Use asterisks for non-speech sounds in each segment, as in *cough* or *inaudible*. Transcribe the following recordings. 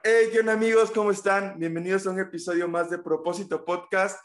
Hey, ¿qué amigos? ¿Cómo están? Bienvenidos a un episodio más de Propósito Podcast.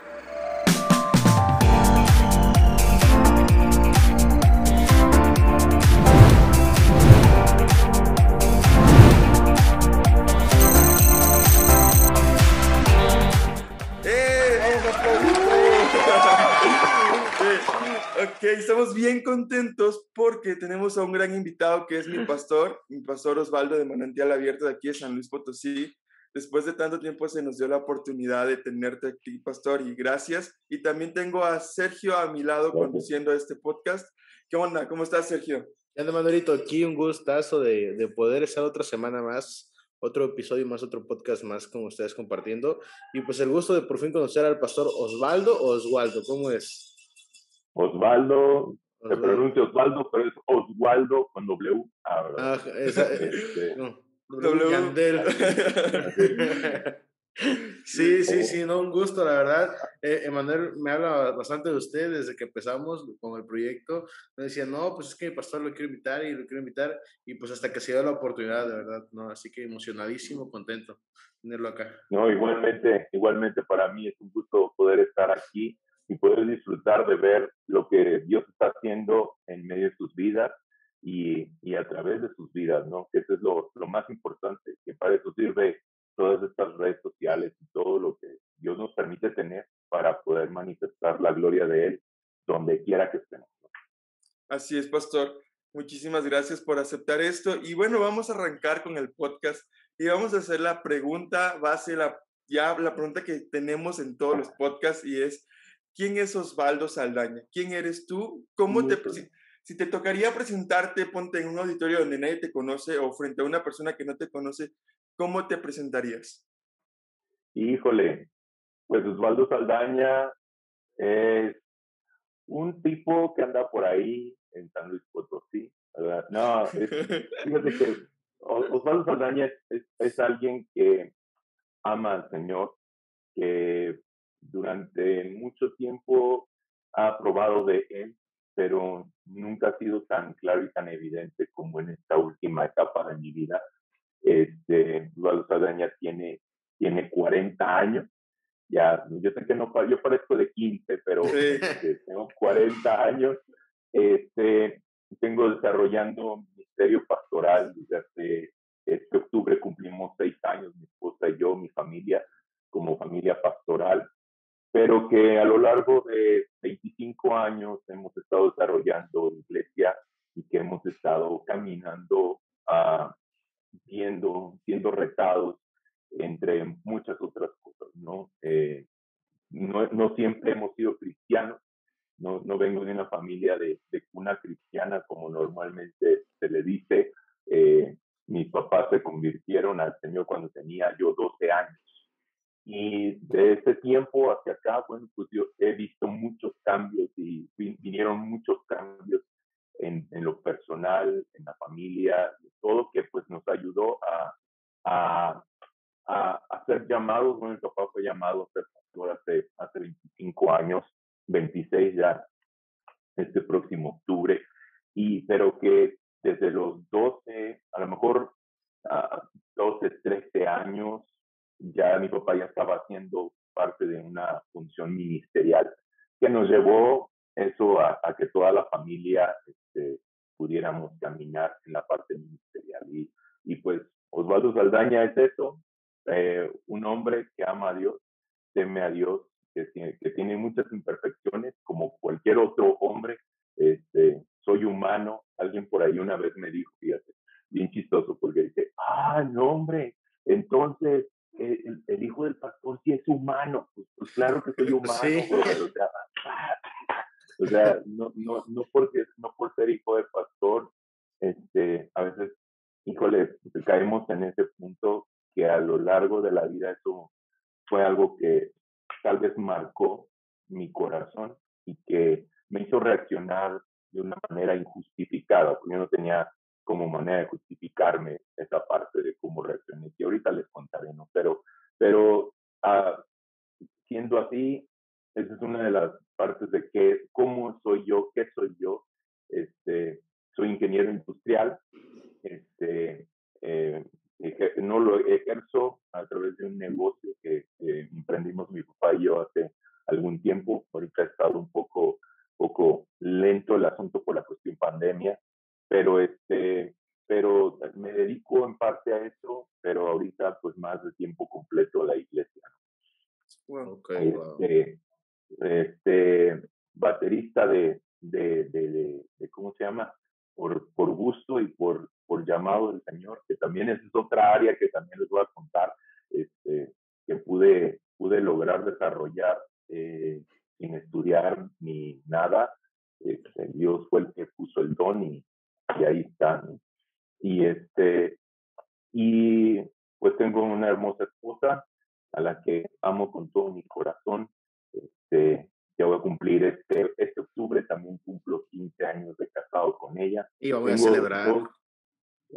Ok, estamos bien contentos porque tenemos a un gran invitado que es mi pastor, mi pastor Osvaldo de Manantial Abierto de aquí de San Luis Potosí. Después de tanto tiempo se nos dio la oportunidad de tenerte aquí, pastor, y gracias. Y también tengo a Sergio a mi lado conduciendo este podcast. ¿Qué onda? ¿Cómo estás, Sergio? ¿Qué onda, Manuelito? Aquí un gustazo de, de poder estar otra semana más, otro episodio más, otro podcast más con ustedes compartiendo. Y pues el gusto de por fin conocer al pastor Osvaldo Oswaldo, ¿cómo es? Osvaldo, se pronuncia Osvaldo, pero es Oswaldo con W. Ah, ¿verdad? Ah, esa, Este, no, W. Yandel. Sí, sí, sí, no, un gusto, la verdad. Eh, Emanuel me habla bastante de usted desde que empezamos con el proyecto. Me decía, no, pues es que mi pastor lo quiero invitar y lo quiero invitar. Y pues hasta que se dio la oportunidad, de verdad, ¿no? Así que emocionadísimo, contento tenerlo acá. no, igualmente, igualmente para mí es un gusto poder estar aquí y poder disfrutar de ver lo que Dios está haciendo en medio de sus vidas y, y a través de sus vidas, ¿no? Que eso es lo, lo más importante, que para eso sirve todas estas redes sociales y todo lo que Dios nos permite tener para poder manifestar la gloria de Él donde quiera que estemos. Así es, pastor. Muchísimas gracias por aceptar esto. Y bueno, vamos a arrancar con el podcast y vamos a hacer la pregunta base, la, ya la pregunta que tenemos en todos los podcasts y es, ¿quién es Osvaldo Saldaña? ¿Quién eres tú? ¿Cómo te, Muy si, si te tocaría presentarte, ponte en un auditorio donde nadie te conoce o frente a una persona que no te conoce, ¿cómo te presentarías? Híjole, pues Osvaldo Saldaña es un tipo que anda por ahí en San Luis Potosí, ¿verdad? No, es, *laughs* fíjate que Osvaldo Saldaña es, es- es alguien que ama al Señor, que durante mucho tiempo ha probado de Él, pero nunca ha sido tan claro y tan evidente como en esta última etapa de mi vida. Este, Osvaldo Saldaña tiene, tiene 40 años. Ya, yo sé que no, yo parezco de 15, pero Sí. este, tengo 40 años. Este, tengo desarrollando ministerio pastoral desde hace este octubre cumplimos seis años, mi esposa y yo, mi familia, como familia pastoral, pero a lo largo de 25 años hemos estado desarrollando iglesia y que hemos estado caminando, y por, por llamado del Señor, que también es otra área que también les voy a contar, este, que pude, pude lograr desarrollar eh, sin estudiar ni nada. Este, Dios fue el que puso el don y, y ahí está. Y, este, y pues tengo una hermosa esposa a la que amo con todo mi corazón. Este, ya voy a cumplir este, este octubre, también cumplo 15 años de casado con ella. Y vamos a celebrar.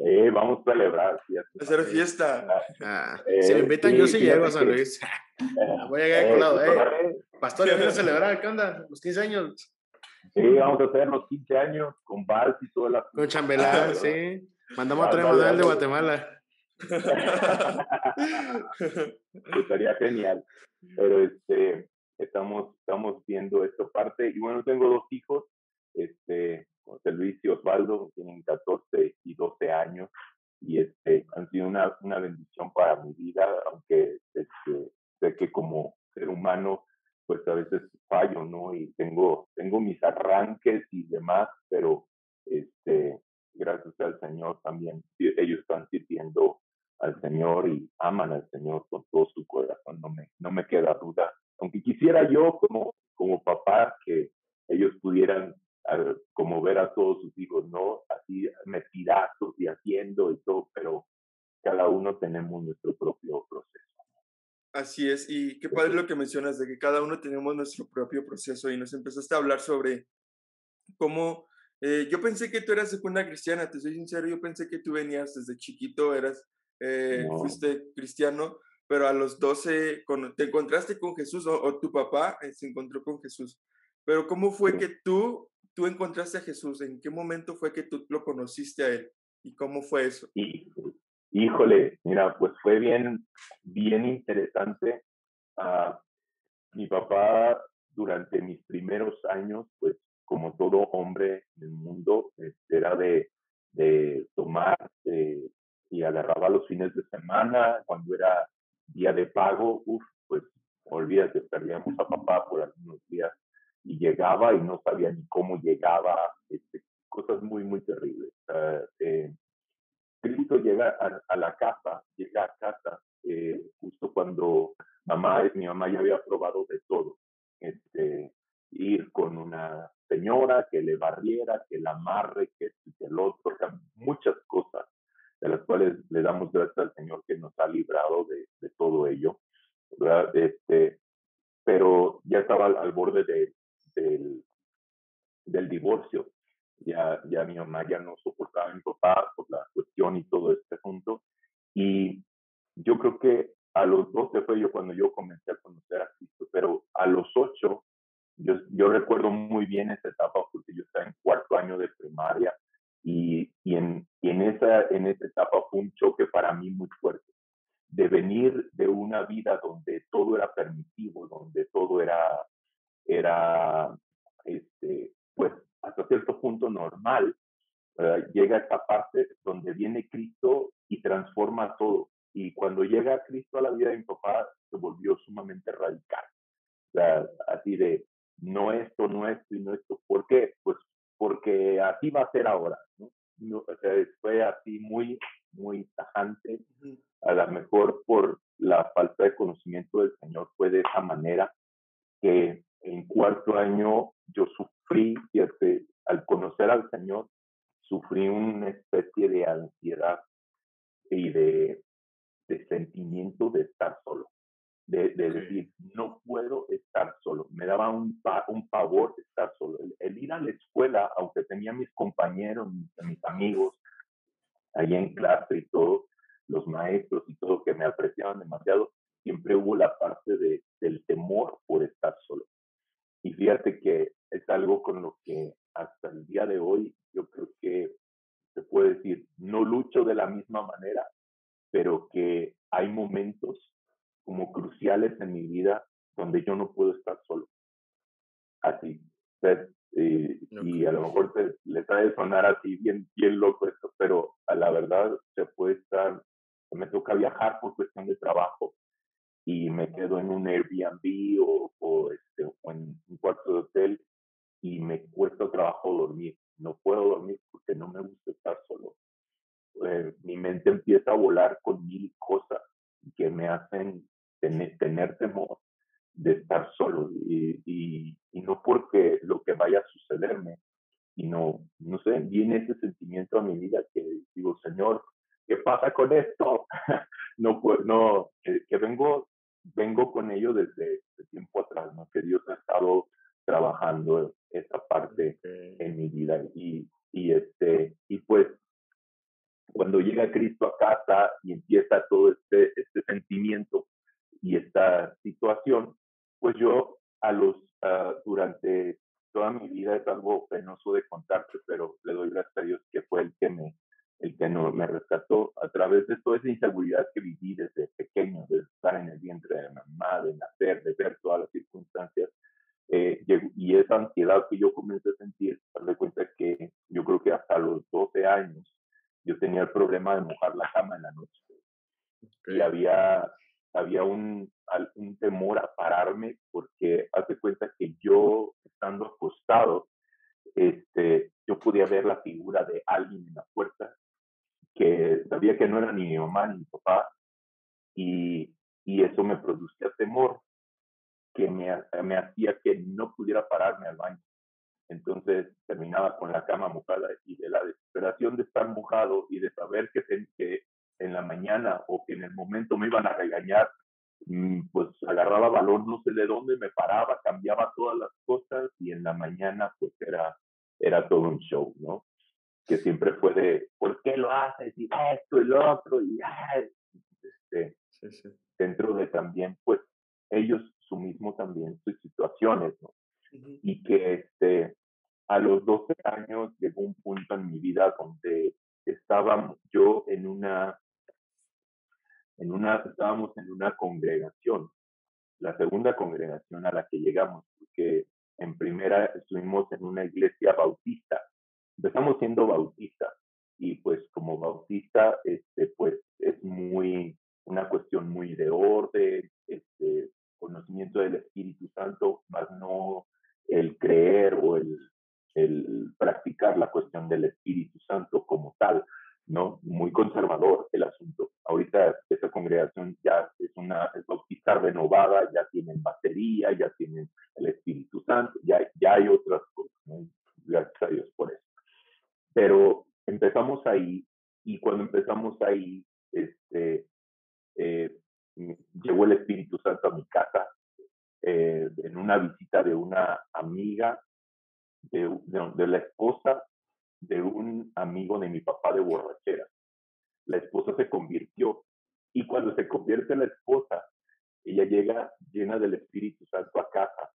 eh, vamos a celebrar. Sí, hacer fiesta. Ah, eh, si me invitan, yo sí llego a San Luis. *laughs* voy a llegar eh, colado. Eh, pastor, ¿ya *laughs* a celebrar? ¿Qué onda? Los 15 años. Sí, vamos a hacer los 15 años con vals y toda la... Con chambelán, *laughs* sí. Mandamos a traer modelo de Guatemala. Estaría genial. Pero este, estamos, estamos viendo esta parte. Y bueno, tengo dos hijos, este, José Luis y Osvaldo, tienen 14 y 12 años. Y este, han sido una, una bendición para mi vida, aunque este, sé que como ser humano pues a veces fallo, ¿no? Y tengo, tengo mis arranques y demás, pero este, gracias al Señor también, ellos están sirviendo al Señor y aman al Señor con todo su corazón, no me, no me queda duda. Aunque quisiera yo como, como papá que ellos pudieran como ver a todos sus hijos, ¿no? Así metidazos y haciendo y todo, pero cada uno tenemos nuestro propio proceso. Así es, y qué padre lo que mencionas de que cada uno tenemos nuestro propio proceso y nos empezaste a hablar sobre cómo eh, yo pensé que tú eras de cuna cristiana, te soy sincero, yo pensé que tú venías desde chiquito, eras, eh, fuiste cristiano, pero a los 12 te encontraste con Jesús o, tu papá eh, se encontró con Jesús. Pero ¿cómo fue que tú, tú encontraste a Jesús? ¿En qué momento fue que tú lo conociste a Él? ¿Y cómo fue eso? Híjole, mira, pues fue bien, bien interesante. Uh, mi papá durante mis primeros años, pues como todo hombre en el mundo, este, era de, de tomar eh, y agarraba los fines de semana, cuando era día de pago, uff, pues olvídate, perdíamos a papá por algunos días y llegaba y no sabía ni cómo llegaba, este, cosas muy, muy terribles. Uh, eh, Cristo llega a, la casa, llega a casa eh, justo cuando mamá, mi mamá ya había probado de todo. Este, ir con una señora que le barriera, que la amarre, que, el otro, muchas cosas de las cuales le damos gracias al Señor que nos ha librado de, todo ello. Este, pero ya estaba al, borde de, del, del divorcio ya, ya esa parte en mi vida y, y este, y pues cuando llega Cristo a casa y empieza todo este, este sentimiento y esta situación, pues yo a los, uh, durante toda mi vida es algo penoso de contarte, pero le doy gracias a Dios que fue el que me, el que no, me rescató a través de toda esa inseguridad que viví desde pequeño, de estar en el vientre de mamá, de nacer, de ver todas las circunstancias. Eh, y esa ansiedad que yo comencé a sentir, darle cuenta que yo creo que hasta los 12 años yo tenía el problema de mojar la cama en la noche. Y había había un, un temor a pararme porque hace cuenta que yo estando acostado, este, yo podía ver la figura de alguien en la puerta que sabía que no era ni mi mamá ni mi papá y, y eso me producía temor que me, me hacía que no pudiera pararme al baño. Entonces terminaba con la cama mojada y de la desesperación de estar mojado y de saber que, que en la mañana o que en el momento me iban a regañar, mm, pues agarraba valor no sé de dónde, me paraba, cambiaba todas las cosas y en la mañana pues era, era todo un show, ¿no? Que siempre fue de, ¿por qué lo haces? Y esto y lo otro, y este, dentro de también, pues ellos su mismo también, sus situaciones, ¿no? Y que este, a los 12 años llegó un punto en mi vida donde estaba yo en una en una, estábamos en una congregación, la segunda congregación a la que llegamos, porque en primera estuvimos en una iglesia bautista. Empezamos siendo bautistas y pues como bautista, este, pues es muy, una cuestión muy de orden, este, conocimiento del Espíritu Santo, más no el creer o el, el practicar la cuestión del Espíritu Santo como tal. ¿no? Muy conservador el asunto. Ahorita esa congregación ya es una es bautista renovada, ya tienen batería, ya tienen el Espíritu Santo, ya, ya hay otras cosas, gracias a Dios por eso. Pero empezamos ahí y cuando empezamos ahí, este, eh, llegó el Espíritu Santo a mi casa eh, en una visita de una amiga de, de, de la esposa de un amigo de mi papá de borrachera. La esposa se convirtió y cuando se convierte la esposa, ella llega llena del Espíritu Santo a casa.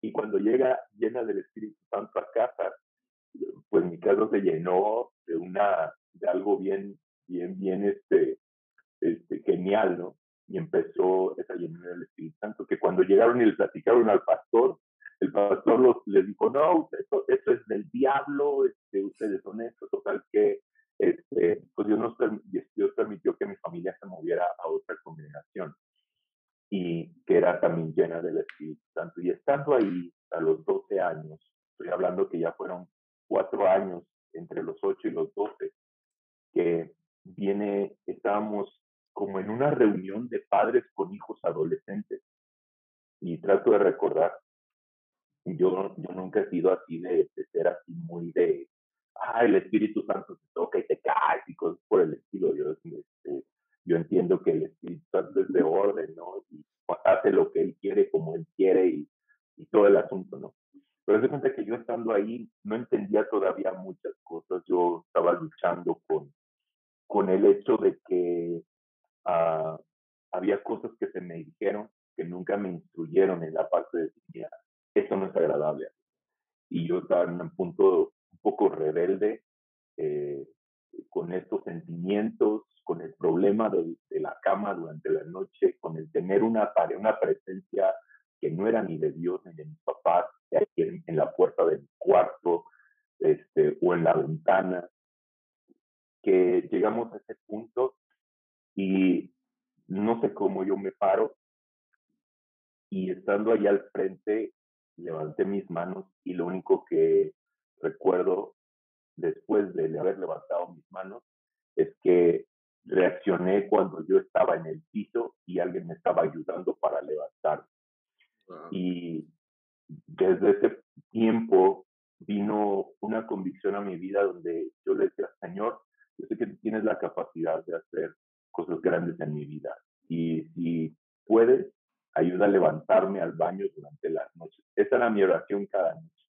Y cuando llega llena del Espíritu Santo a casa, pues mi casa se llenó de una, de algo bien, bien, bien, este, este, genial, ¿no? Y empezó esa llenura del Espíritu Santo, que cuando llegaron y le platicaron al pastor, el pastor los, les dijo, no, esto, esto es del diablo, este, ustedes son estos, total que este, pues Dios, nos, Dios permitió que mi familia se moviera a otra congregación y que era también llena del Espíritu Santo. Y estando ahí a los 12 años, estoy hablando que ya fueron cuatro años entre los 8 y los 12, que viene, estábamos como en una reunión de padres con hijos adolescentes. Y trato de recordar, yo, yo nunca he sido así de, ser así muy de, ah, el Espíritu Santo te toca y te cae y cosas por el estilo. Yo, este, yo entiendo que el Espíritu Santo es de orden, ¿no? Y hace lo que Él quiere, como Él quiere y, y todo el asunto, ¿no? Pero se cuenta que yo estando ahí no entendía todavía muchas cosas. Yo estaba luchando con, con el hecho de que uh, había cosas que se me dijeron que nunca me instruyeron en la parte de mira, esto no es agradable. Y yo estaba en un punto un poco rebelde, eh, con estos sentimientos, con el problema de, la cama durante la noche, con el tener una, una presencia que no era ni de Dios ni de mis papás, en, en la puerta del cuarto este, o en la ventana, que llegamos a ese punto y no sé cómo yo me paro y estando allá al frente levanté mis manos y lo único que recuerdo después de haber levantado mis manos es que reaccioné cuando yo estaba en el piso y alguien me estaba ayudando para levantar. Y desde ese tiempo vino una convicción a mi vida donde yo le decía, Señor, yo sé que tienes la capacidad de hacer cosas grandes en mi vida. Y si puedes, ayuda a levantarme al baño durante las noches. Esa era mi oración cada noche.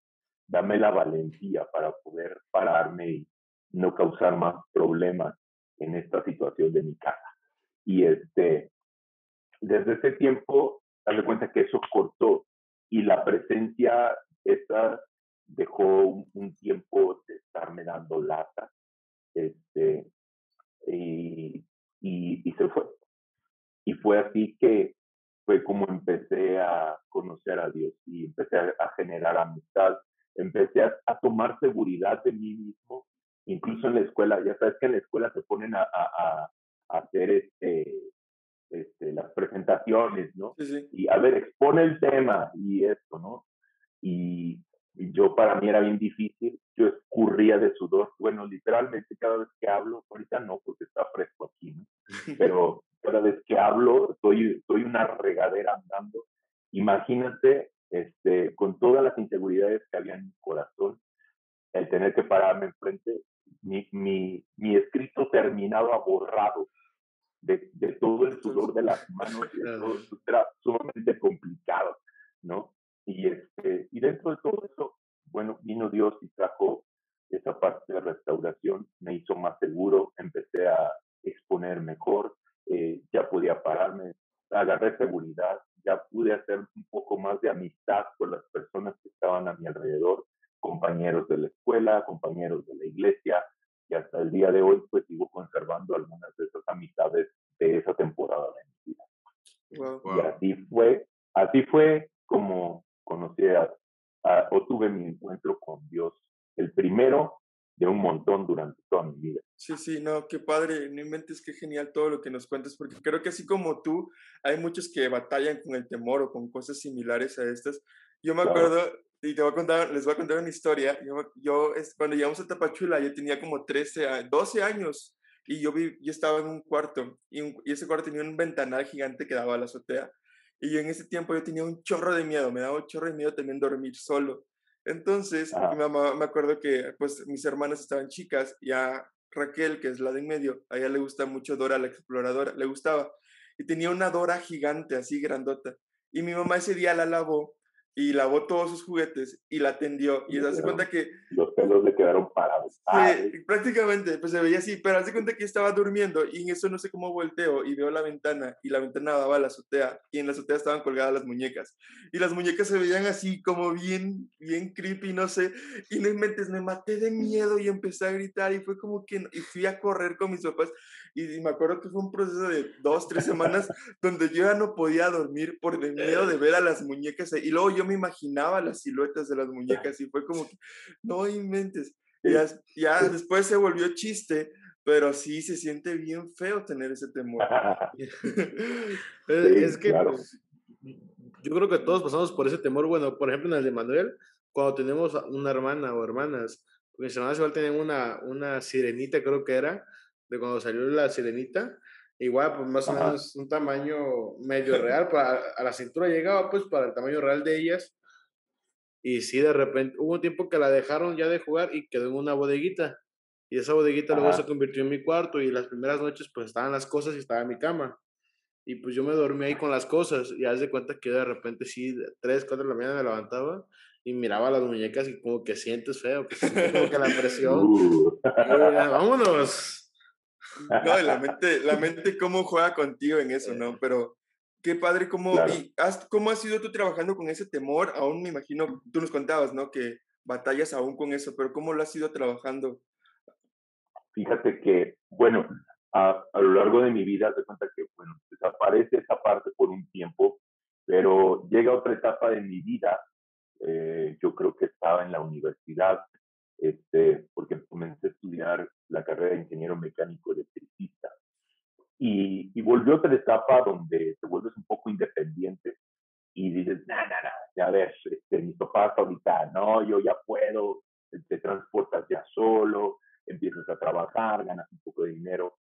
Dame la valentía para poder pararme y no causar más problemas en esta situación de mi casa. Y este, desde ese tiempo, darle cuenta que eso cortó y la presencia esa dejó un, tiempo de estarme dando lata. Este, y, y, se fue. Y fue así que fue como empecé a conocer a Dios y empecé a, generar amistad, empecé a, tomar seguridad de mí mismo, incluso en la escuela, ya sabes que en la escuela se ponen a, a hacer este, este, las presentaciones, ¿no? Y a ver, expone el tema y esto, ¿no? Y, yo para mí era bien difícil, yo escurría de sudor, bueno, literalmente cada vez que hablo, ahorita no, porque está fresco aquí, ¿no? Pero cada vez que hablo, soy, soy una regadera andando. Imagínate, este, con todas las inseguridades que había en mi corazón, el tener que pararme enfrente, mi, mi, mi escrito terminaba borrado de, de, todo el sudor de las manos, *laughs* era sumamente complicado, ¿no? Y, este, y dentro de todo eso, bueno, vino Dios y trajo esa parte de restauración, me hizo más seguro, empecé a exponer mejor, eh, ya podía pararme, agarré seguridad, ya pude hacer un poco más de amistad con las personas que estaban a mi alrededor, compañeros de la escuela, compañeros de la iglesia, y hasta el día de hoy pues sigo conservando algunas de esas amistades de esa temporada de mi vida. Y así fue, así fue como conocí a, o tuve mi encuentro con Dios, el primero de un montón durante toda mi vida. Sí, sí, no, qué padre, no inventes, qué genial todo lo que nos cuentas, porque creo que así como tú, hay muchos que batallan con el temor o con cosas similares a estas. Yo me acuerdo, y te voy a contar, les voy a contar una historia. Yo, yo cuando llegamos a Tapachula, yo tenía como 13, 12 años y yo, vi, yo estaba en un cuarto y, y ese cuarto tenía un ventanal gigante que daba a la azotea. Y yo en ese tiempo yo tenía un chorro de miedo, me daba un chorro de miedo también dormir solo. Entonces, mi mamá, me acuerdo que pues mis hermanas estaban chicas, ya Raquel, que es la de en medio, a ella le gusta mucho Dora la exploradora, le gustaba. Y tenía una Dora gigante, así grandota. Y mi mamá ese día la lavó y lavó todos sus juguetes y la atendió. Y se hace cuenta que... Los pelos le quedaron parados. Sí, prácticamente, pues se veía así, pero hace cuenta que estaba durmiendo y en eso no sé cómo volteo y veo la ventana y la ventana daba a la azotea y en la azotea estaban colgadas las muñecas. Y las muñecas se veían así como bien, bien creepy, no sé. Y no mentes, me maté de miedo y empecé a gritar y fue como que... Y fui a correr con mis papás y, me acuerdo que fue un proceso de dos, tres semanas *laughs* donde yo ya no podía dormir por el miedo de ver a las muñecas. Y luego yo me imaginaba las siluetas de las muñecas y fue como que, no inventes. Ya, ya *laughs* después se volvió chiste, pero sí se siente bien feo tener ese temor. *laughs* es que pues, yo creo que todos pasamos por ese temor. Bueno, por ejemplo, en el de Manuel, cuando tenemos una hermana o hermanas, mis hermanas igual tienen una, una sirenita, creo que era, de cuando salió la sirenita. Igual, pues más o menos un tamaño medio real, para, a la cintura llegaba pues para el tamaño real de ellas. Y sí, de repente, hubo un tiempo que la dejaron ya de jugar y quedó en una bodeguita. Y esa bodeguita luego se convirtió en mi cuarto y las primeras noches pues estaban las cosas y estaba en mi cama. Y pues yo me dormí ahí con las cosas y haz de cuenta que de repente sí, tres, cuatro de la mañana me levantaba y miraba las muñecas y como que sientes feo, que como que la presión. Uh. vámonos. No, la mente, la mente cómo juega contigo en eso, ¿no? Pero qué padre, ¿cómo, has, ¿cómo has sido tú trabajando con ese temor? Aún me imagino, tú nos contabas, ¿no? Que batallas aún con eso, pero ¿cómo lo has ido trabajando? Fíjate que, bueno, a, lo largo de mi vida, se cuenta que, bueno, desaparece esa parte por un tiempo, pero llega otra etapa de mi vida, eh, yo creo que estaba en la universidad, este, porque comencé a estudiar la carrera de ingeniero mecánico electricista. Y, y volvió otra etapa donde te vuelves un poco independiente y dices, no, no, no, ya ves, este, mis papás ahorita, no, yo ya puedo, te transportas ya solo, empiezas a trabajar, ganas un poco de dinero.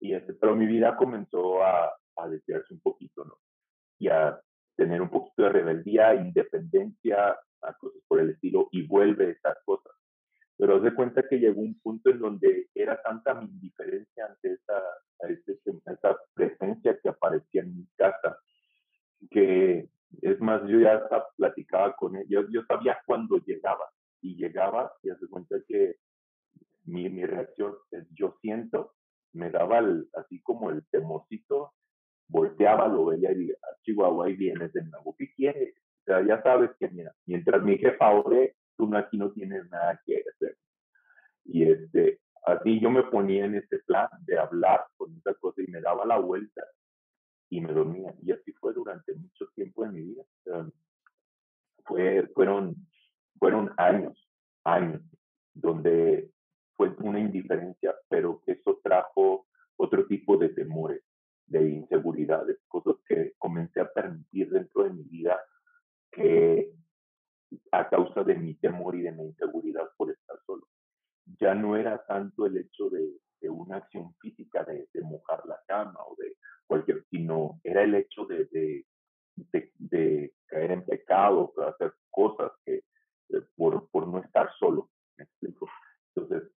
Y este, pero mi vida comenzó a, a desviarse un poquito, ¿no? Y a tener un poquito de rebeldía, independencia, a cosas por el estilo, y vuelve estas cosas. Pero de cuenta que llegó un punto en donde era tanta mi indiferencia ante esa, este, esa presencia que aparecía en mi casa, que es más, yo ya platicaba con él, yo, yo sabía cuándo llegaba, y llegaba y hace cuenta que mi, mi reacción es yo siento, me daba así como el temocito, volteaba, lo veía y decía, ah, Chihuahua, ahí vienes de nuevo, ¿qué quieres? O sea, ya sabes que mira, mientras mi jefa ore, tú no, aquí no tienes nada que hacer. Y este, así yo me ponía en este plan de hablar con esa cosa y me daba la vuelta y me dormía. Y así fue durante mucho tiempo en mi vida. fue, fueron, fueron años, años, donde fue una indiferencia, pero eso trajo otro tipo de temores, de inseguridades, cosas que comencé a permitir dentro de mi vida que a causa de mi temor y de mi inseguridad por estar solo. Ya no era tanto el hecho de, de una acción física, de, de, mojar la cama o de cualquier, sino era el hecho de, de, de caer en pecado, de hacer cosas que eh, por, por no estar solo, ¿me explico? Entonces,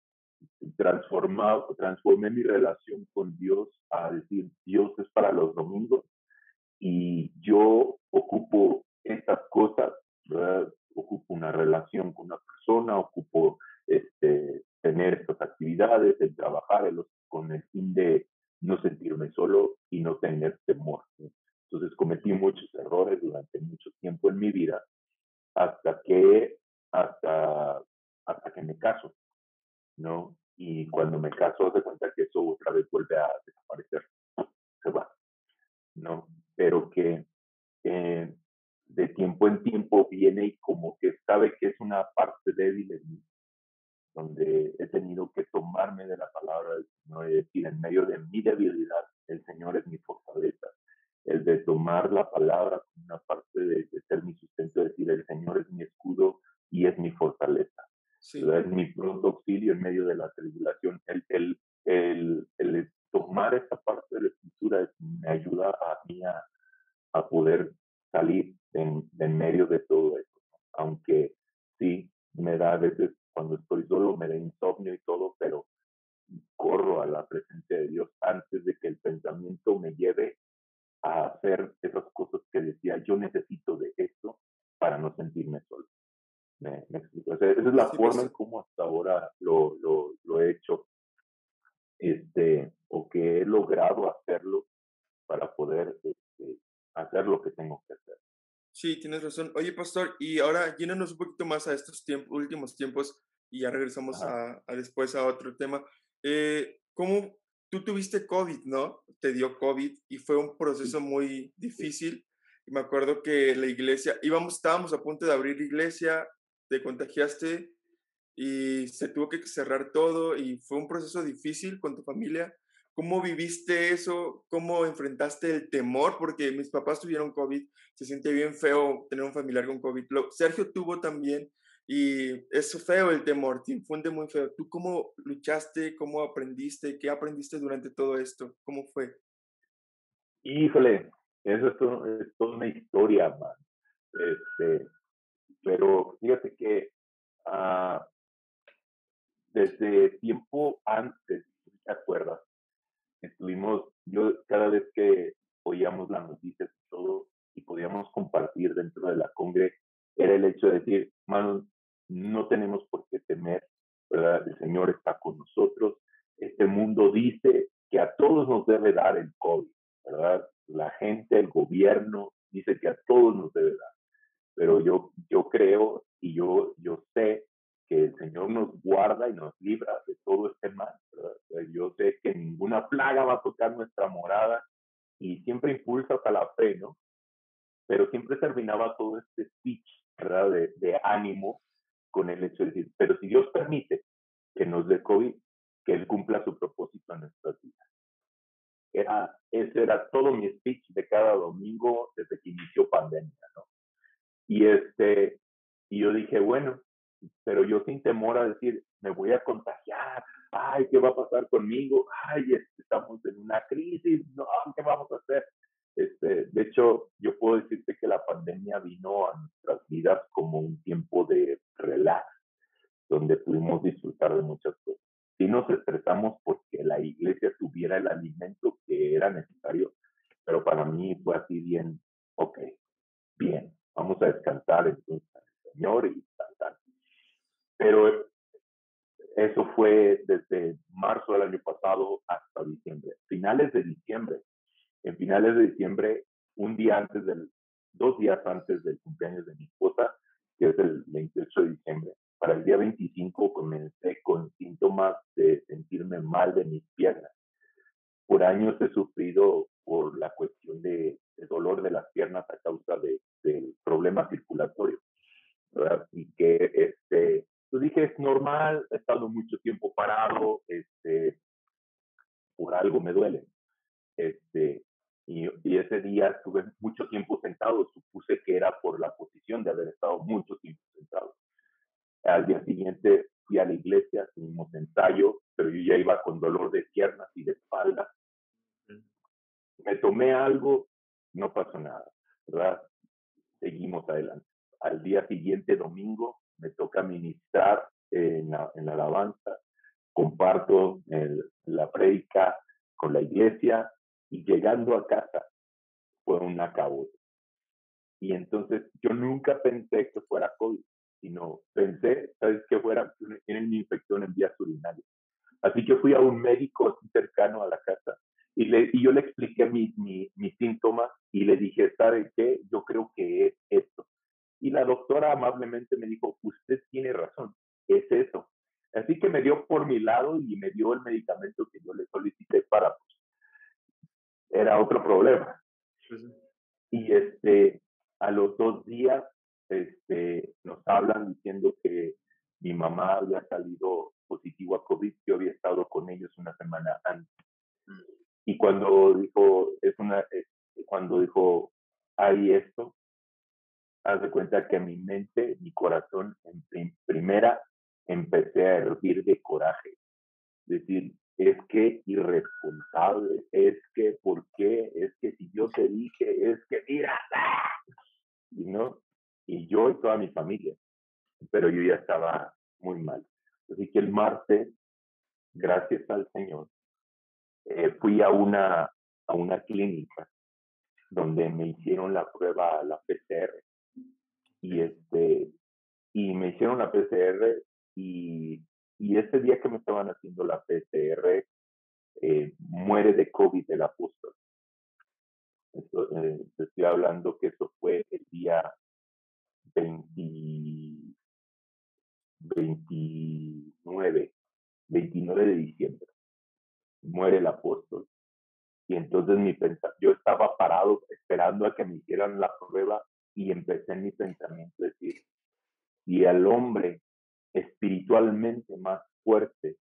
transformado, transformé mi relación con Dios a decir, Dios es para los domingos y yo ocupo estas cosas, ocupo una con una persona, ocupo este, tener estas actividades, el trabajar con el fin de no sentirme solo y no tener temor. Entonces cometí muchos errores durante mucho tiempo en mi vida hasta que, hasta, hasta que me caso, ¿no? Y cuando me caso, se cuenta que eso otra vez vuelve a desaparecer, se va, ¿no? Pero que eh, de tiempo en tiempo viene y como que sabe que es una parte débil en mí, donde he tenido que tomarme de la palabra del Señor y decir, en medio de mi debilidad, el Señor es mi fortaleza. El de tomar la palabra como una parte de, ser mi sustento, decir, el Señor es mi escudo y es mi fortaleza. Es mi pronto auxilio en medio de la tribulación. El, el, el, el tomar esta parte de la escritura me ayuda a mí a, a poder salir en, en, medio de todo eso. Aunque sí, me da a veces cuando estoy solo, me da insomnio y todo, pero corro a la presencia de Dios antes de que el pensamiento me lleve a hacer esas cosas que decía, yo necesito de esto para no sentirme solo. Me, explico. esa es la forma en cómo hasta ahora lo, lo, lo, he hecho, este, o que he logrado hacerlo para poder este, hacer lo que tengo que hacer. Sí, tienes razón. Oye, pastor, y ahora llénanos un poquito más a estos tiempos, últimos tiempos y ya regresamos a, a, después a otro tema. Eh, ¿Cómo tú tuviste COVID, no? Te dio COVID y fue un proceso muy difícil. Y me acuerdo que la iglesia, íbamos, estábamos a punto de abrir la iglesia, te contagiaste y se tuvo que cerrar todo y fue un proceso difícil con tu familia. ¿Cómo viviste eso? ¿Cómo enfrentaste el temor? Porque mis papás tuvieron COVID, se siente bien feo tener un familiar con COVID. Sergio tuvo también y es feo el temor, te infunde muy feo. ¿Tú cómo luchaste? ¿Cómo aprendiste? ¿Qué aprendiste durante todo esto? ¿Cómo fue? Híjole, eso es, toda una historia, man. Este, pero fíjate que uh, desde tiempo antes, ¿te acuerdas? Yo cada vez que oíamos las noticias Así que fui a un médico cercano a la casa y, le, y yo le expliqué mis mi, mi síntomas y le dije, ¿sabe qué? Yo creo que es esto. Y la doctora amablemente me dijo, usted tiene razón, es eso. Así que me dio por mi lado y me dio el medicamento que yo le solicité para, pues, era otro problema. Y este, a los dos días este, nos hablan diciendo que mi mamá había salido positivo a COVID, yo había estado con ellos una semana antes. Mm. Y cuando dijo, es una, cuando dijo, hay esto, haz de cuenta que mi mente, mi corazón, en primera, empecé a hervir de coraje. Es decir, es que irresponsable, es que, ¿por qué? Es que si yo te dije, es que, mira, y no, y yo y toda mi familia, pero yo ya estaba muy mal. Así que el martes, gracias al Señor, eh, fui a una, a una clínica donde me hicieron la prueba, la PCR, y, este, y me hicieron la PCR y, y ese día que me estaban haciendo la PCR, eh, muere de COVID el apóstol. Eh, estoy hablando que eso fue el día 20, 29, 29 de diciembre. Muere el apóstol. Y entonces mi yo estaba parado esperando a que me hicieran la prueba y empecé en mi pensamiento decir, y al hombre espiritualmente más fuerte,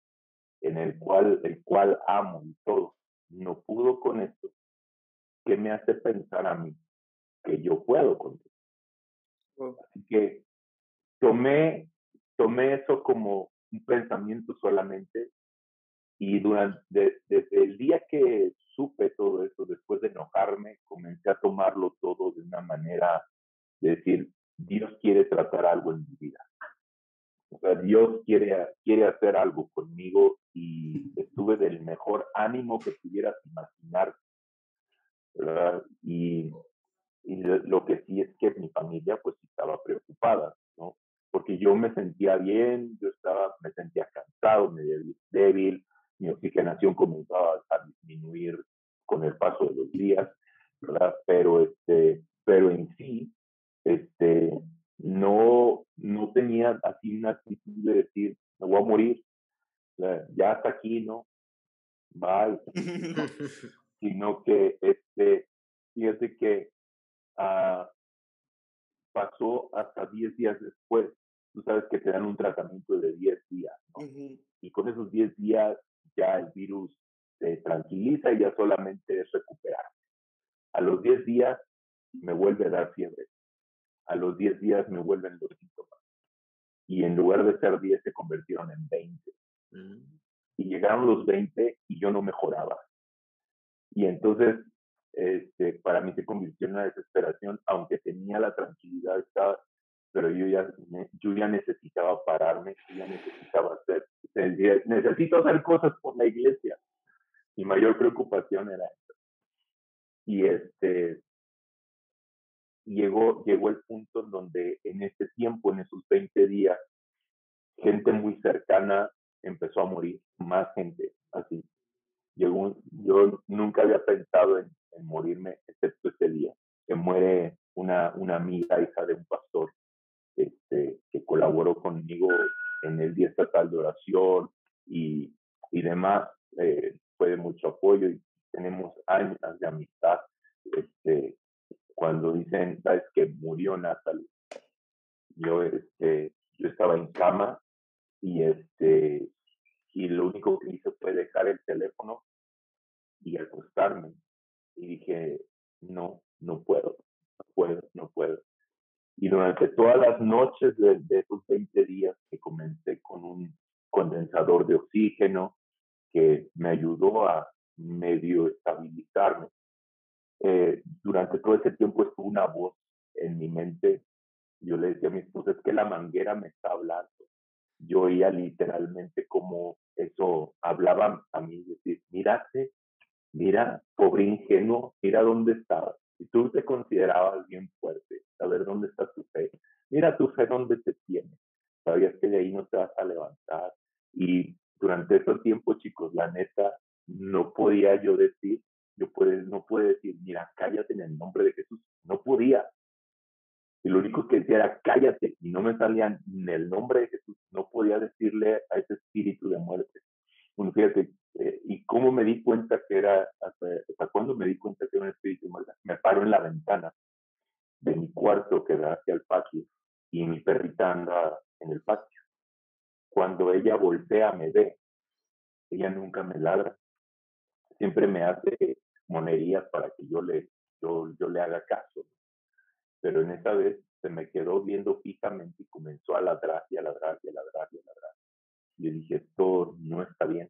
en el cual, el cual amo y todo, no pudo con esto, ¿qué me hace pensar a mí que yo puedo con esto? Así que tomé, tomé eso como un pensamiento solamente y durante, desde el día que supe todo eso, después de enojarme, comencé a tomarlo todo de una manera de decir, Dios quiere tratar algo en mi vida. O sea, Dios quiere, quiere hacer algo conmigo y estuve del mejor ánimo que pudieras imaginar. ¿verdad? Y y lo que sí es que mi familia pues estaba preocupada, ¿no? Porque yo me sentía bien, yo estaba, me sentía cansado, medio débil, mi oxigenación comenzaba a disminuir con el paso de los días, ¿verdad? Pero, este, pero en sí, este, no, no tenía así una actitud de decir, me voy a morir, ya hasta aquí, ¿no? Bye. *laughs* *laughs* Sino que, este, fíjate que uh, pasó hasta 10 días después. Tú sabes que te dan un tratamiento de 10 días, ¿no? Y con esos 10 días ya el virus se tranquiliza y ya solamente es recuperar. A los 10 días me vuelve a dar fiebre. A los 10 días me vuelven los síntomas. Y en lugar de ser 10 se convirtieron en 20. Mm. Y llegaron los 20 y yo no mejoraba. Y entonces, este, para mí se convirtió en una desesperación, aunque tenía la tranquilidad, estaba, pero yo ya, yo ya necesitaba pararme, ya necesitaba hacer, necesito hacer cosas por la iglesia. Mi mayor preocupación era eso. Y este, llegó, llegó el punto en donde en ese tiempo, en esos 20 días, gente muy cercana empezó a morir, más gente así. Llegó, yo nunca había pensado en, morirme, excepto ese día, que muere una, una amiga, hija de un pastor, este, que colaboró conmigo en el Día Estatal de Oración y, y demás. Eh, fue de mucho apoyo y tenemos años de amistad. Este, cuando dicen, sabes que murió Natalie, yo, este, yo estaba en cama y, este, y lo único que hice fue dejar el teléfono y acostarme. Y dije, no, no puedo, no puedo, no puedo. Y durante todas las noches de, de esos 20 días que comencé con un condensador de oxígeno que me ayudó a medio estabilizarme. Eh, durante todo ese tiempo estuvo una voz en mi mente. Yo le decía a mi esposa, es que la manguera me está hablando. Yo oía literalmente como eso hablaba a mí, decir, mírate, mira, pobre ingenuo, mira dónde estabas. Tú te considerabas bien fuerte, saber dónde está tu fe, mira tu fe dónde te tiene. Sabías que de ahí no te vas a levantar. Y durante ese tiempo, chicos, la neta, no podía yo decir, yo puede, no puede decir, mira, cállate en el nombre de Jesús. No podía. Y lo único que decía era, cállate. Y no me salían en el nombre de Jesús. No podía decirle a ese espíritu de muerte. Bueno, fíjate, eh, y cómo me di cuenta que era, hasta, hasta cuándo me di cuenta que era un espíritu muerte. Me paro en la ventana de mi cuarto que da hacia el patio y mi perrita anda en el patio. Cuando ella voltea, me ve. Ella nunca me ladra. Siempre me hace monerías para que yo le, yo, yo le haga caso. Pero en esa vez se me quedó viendo fijamente y comenzó a ladrar y a ladrar y a ladrar y a ladrar. Yo dije, esto no está bien.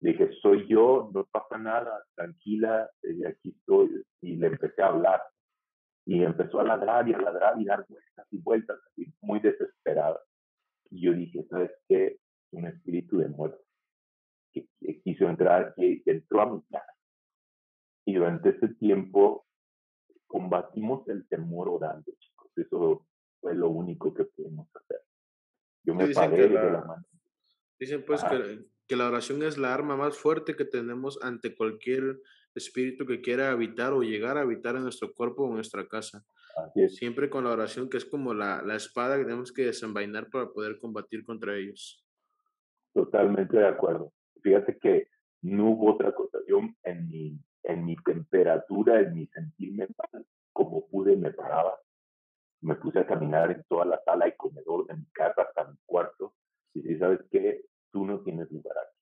Le dije, soy yo, no pasa nada, tranquila, eh, aquí estoy. Y le empecé a hablar. Y empezó a ladrar y a ladrar y dar vueltas y vueltas, así, muy desesperada. Y yo dije, ¿sabes qué? Un espíritu de muerte que, quiso entrar, que, que entró a mi casa y durante ese tiempo combatimos el temor orando, chicos. Eso fue lo único que pudimos hacer. Yo me paré de la mano. Dicen pues que, que, la oración es la arma más fuerte que tenemos ante cualquier espíritu que quiera habitar o llegar a habitar en nuestro cuerpo o en nuestra casa. Siempre con la oración, que es como la, la espada que tenemos que desenvainar para poder combatir contra ellos. Totalmente de acuerdo. Fíjate que no hubo otra cosa. Yo en mi en mi temperatura, en mi sentirme mal, como pude me paraba. Me puse a caminar en toda la sala y comedor de mi casa hasta mi cuarto. Y si sabes qué, tú no tienes lugar aquí.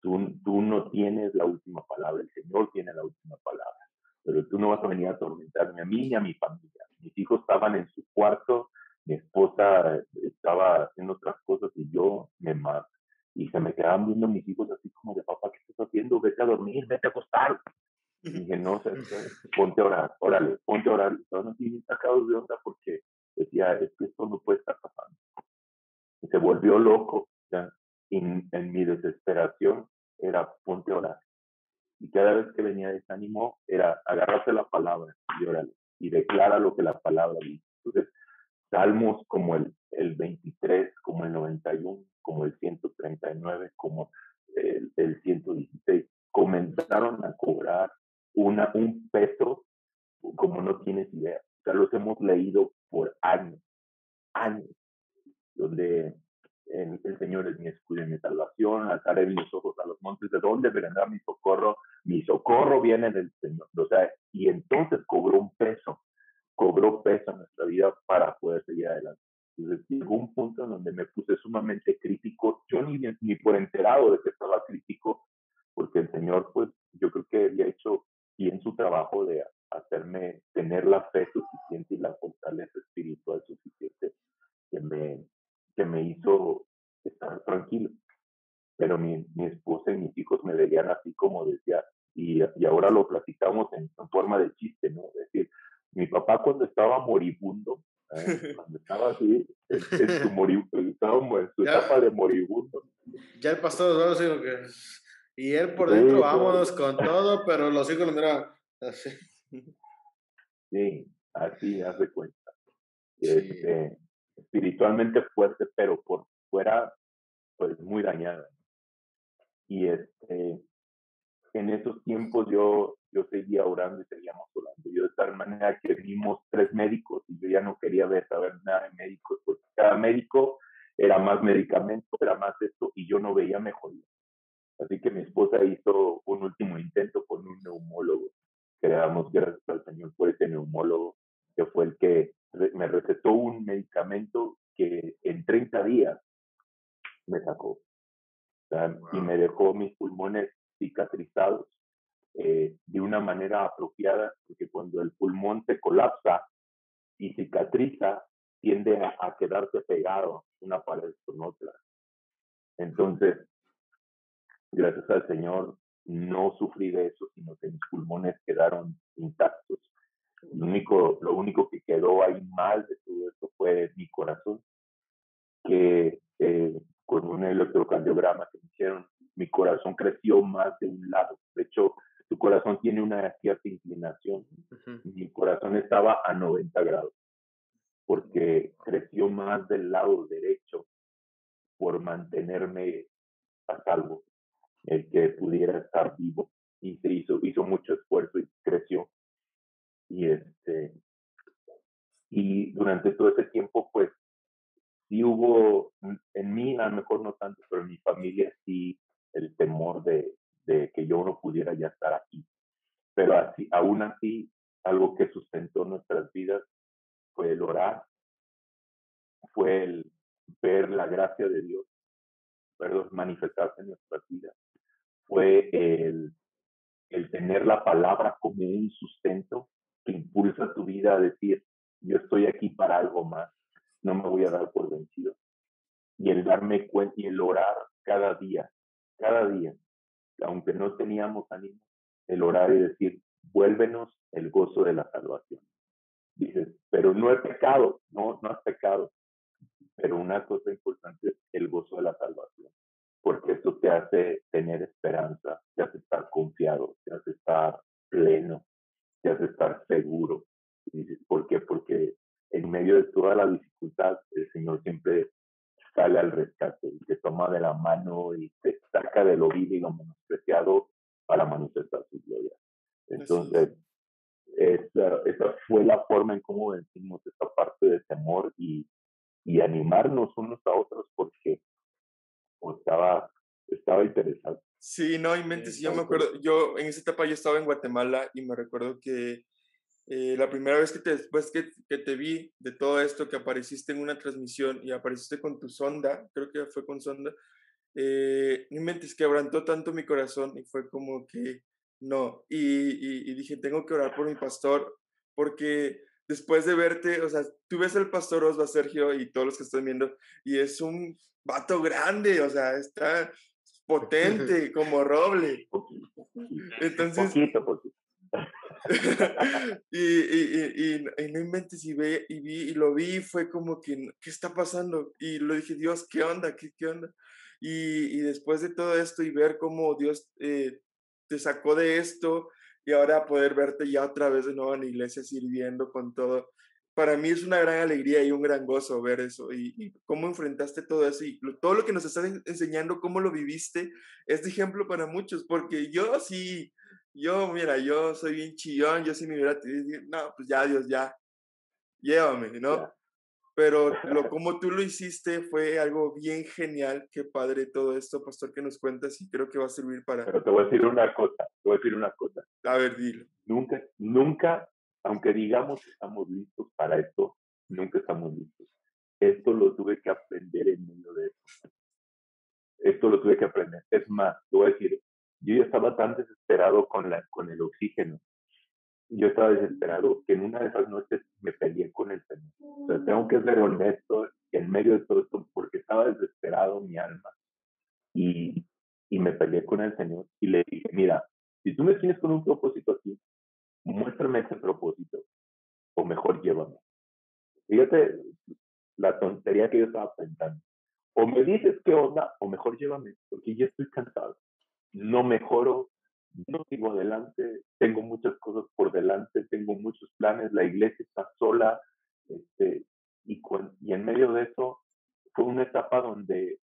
Tú, tú no tienes la última palabra, el Señor tiene la última palabra. Pero tú no vas a venir a atormentarme a mí ni a mi familia. Mis hijos estaban en su cuarto, mi esposa estaba haciendo otras cosas y yo me mato y se me quedaban viendo mis hijos así como de papá, ¿qué estás haciendo? Vete a dormir, vete a acostar. Y dije, no, *laughs* ponte a orar, órale, ponte a orar. Estaban así bien sacados de onda porque decía, es que esto no puede estar pasando. Se volvió loco. Y en, mi desesperación era ponte a orar. Y cada vez que venía desánimo era agarrarse la palabra y órale, y declara lo que la palabra dice. Entonces, salmos como el, el 23, como el 91, como el 139, como el, el 116, comenzaron a cobrar una, un peso como no tienes idea. O sea, los hemos leído por años, años, donde el, Señor es mi escudo y mi salvación, alzaré mis ojos a los montes, ¿de dónde vendrá mi socorro? Mi socorro viene del Señor. O sea, y entonces cobró un peso, cobró peso en nuestra vida para poder seguir adelante. Entonces llegó un punto en donde me puse sumamente crítico, yo ni, ni por enterado de que estaba crítico, porque el Señor, pues yo creo que había hecho bien su trabajo de hacerme tener la fe suficiente y la fortaleza espiritual suficiente que me, que me hizo estar tranquilo. Pero mi, mi esposa y mis hijos me veían así como decía, y, y ahora lo platicamos en, forma de chiste, ¿no? Es decir, mi papá cuando estaba moribundo, ¿eh? cuando estaba así, en, su, moribundo, en su etapa de moribundo. Ya el pastor Eduardo que... Y él por dentro, vámonos con todo, pero los hijos lo miraban así. Sí, así, haz de cuenta. Este, espiritualmente fuerte, pero por fuera, pues muy dañada. Y este, en esos tiempos yo, yo seguía orando y seguíamos orando. Yo de tal manera que vimos tres médicos y yo ya no quería ver, saber nada de médicos, porque cada médico era más medicamento, era más esto, y yo no veía mejoría. Así que mi esposa hizo un último intento con un neumólogo. Que le damos gracias al Señor por ese neumólogo, que fue el que me recetó un medicamento que en 30 días me sacó. Y me dejó mis pulmones cicatrizados eh, de una manera apropiada, porque cuando el pulmón se colapsa y cicatriza, tiende a, a quedarse pegado una pared con otra. Entonces, gracias al Señor, no sufrí de eso, sino que mis pulmones quedaron intactos. Lo único, lo único que quedó ahí mal de todo esto fue mi corazón, que eh, con un electrocardiograma que me hicieron, mi corazón creció más de un lado. De hecho, tu corazón tiene una cierta inclinación. Mi corazón estaba a 90 grados, porque creció más del lado derecho por mantenerme a salvo el que pudiera estar vivo y se hizo, hizo mucho esfuerzo y creció. Y este, y durante todo ese tiempo, pues, sí hubo, en mí a lo mejor no tanto, pero en mi familia sí el temor de, de que yo no pudiera ya estar aquí. Pero así, aún así, algo que sustentó nuestras vidas fue el orar, fue el ver la gracia de Dios, perdón, manifestarse en nuestras vidas fue el, el tener la palabra como un sustento que impulsa tu vida a decir, yo estoy aquí para algo más, no me voy a dar por vencido. Y el darme cuenta y el orar cada día, cada día, aunque no teníamos ánimo, el orar y decir, vuélvenos el gozo de la salvación. Dices, pero no he pecado, no, no has pecado. Pero una cosa importante es el gozo de la salvación porque eso te hace tener esperanza, te hace estar confiado, te hace estar pleno, te hace estar seguro. ¿Por qué? Porque en medio de toda la dificultad, el Señor siempre sale al rescate y te toma de la mano y te saca de lo vil y lo menospreciado para manifestar su gloria. Entonces, esa, esa, fue la forma en cómo vencimos esta parte de temor y, y animarnos unos a otros porque estaba, estaba interesado. Sí, no, inventes, yo me acuerdo, yo en esa etapa yo estaba en Guatemala y me recuerdo que eh, la primera vez que te, después que, que, te vi de todo esto, que apareciste en una transmisión y apareciste con tu sonda, creo que fue con sonda, eh, no inventes, quebrantó tanto mi corazón y fue como que no, y, y, y dije, tengo que orar por mi pastor, porque después de verte, o sea, tú ves al pastor Osva, Sergio, y todos los que están viendo, y es un vato grande, o sea, está *laughs* potente como roble. Entonces... Poquito, poquito. *laughs* y, y, y, no inventes y, ve, y vi y lo vi fue como que, ¿qué está pasando? Y lo dije, Dios, ¿qué onda? ¿Qué, qué onda? Y, después de todo esto y ver cómo Dios eh, te sacó de esto y ahora poder verte ya otra vez de nuevo en la iglesia sirviendo con todo, para mí es una gran alegría y un gran gozo ver eso y, cómo enfrentaste todo eso y todo lo que nos estás enseñando, cómo lo viviste, es de ejemplo para muchos, porque yo sí, yo, mira, yo soy bien chillón, yo sí me hubiera no, pues ya, Dios, ya, llévame, ¿no? pero *laughs* lo como tú lo hiciste fue algo bien genial. Qué padre todo esto, pastor, que nos cuentas y creo que va a servir para... Pero te voy a decir una cosa, te voy a decir una cosa. A ver, dilo. Nunca, nunca, aunque digamos que estamos listos para esto, nunca estamos listos. Esto lo tuve que aprender en medio de esto. Esto lo tuve que aprender. Es más, te voy a decir, yo estaba tan desesperado con, la, con el oxígeno. Yo estaba desesperado que en una de esas noches me peleé con el Señor. Tengo que ser honesto en medio de todo esto porque estaba desesperado mi alma. Y, y me peleé con el Señor y le dije, mira, si tú me tienes con un propósito aquí, muéstrame ese propósito o mejor llévame. Fíjate la tontería que yo estaba pensando. O me dices qué onda o mejor llévame porque ya estoy cansado no mejoro, no sigo adelante, tengo muchas cosas por delante, tengo muchos planes, la iglesia está sola, este, y, y en medio de eso fue una etapa donde,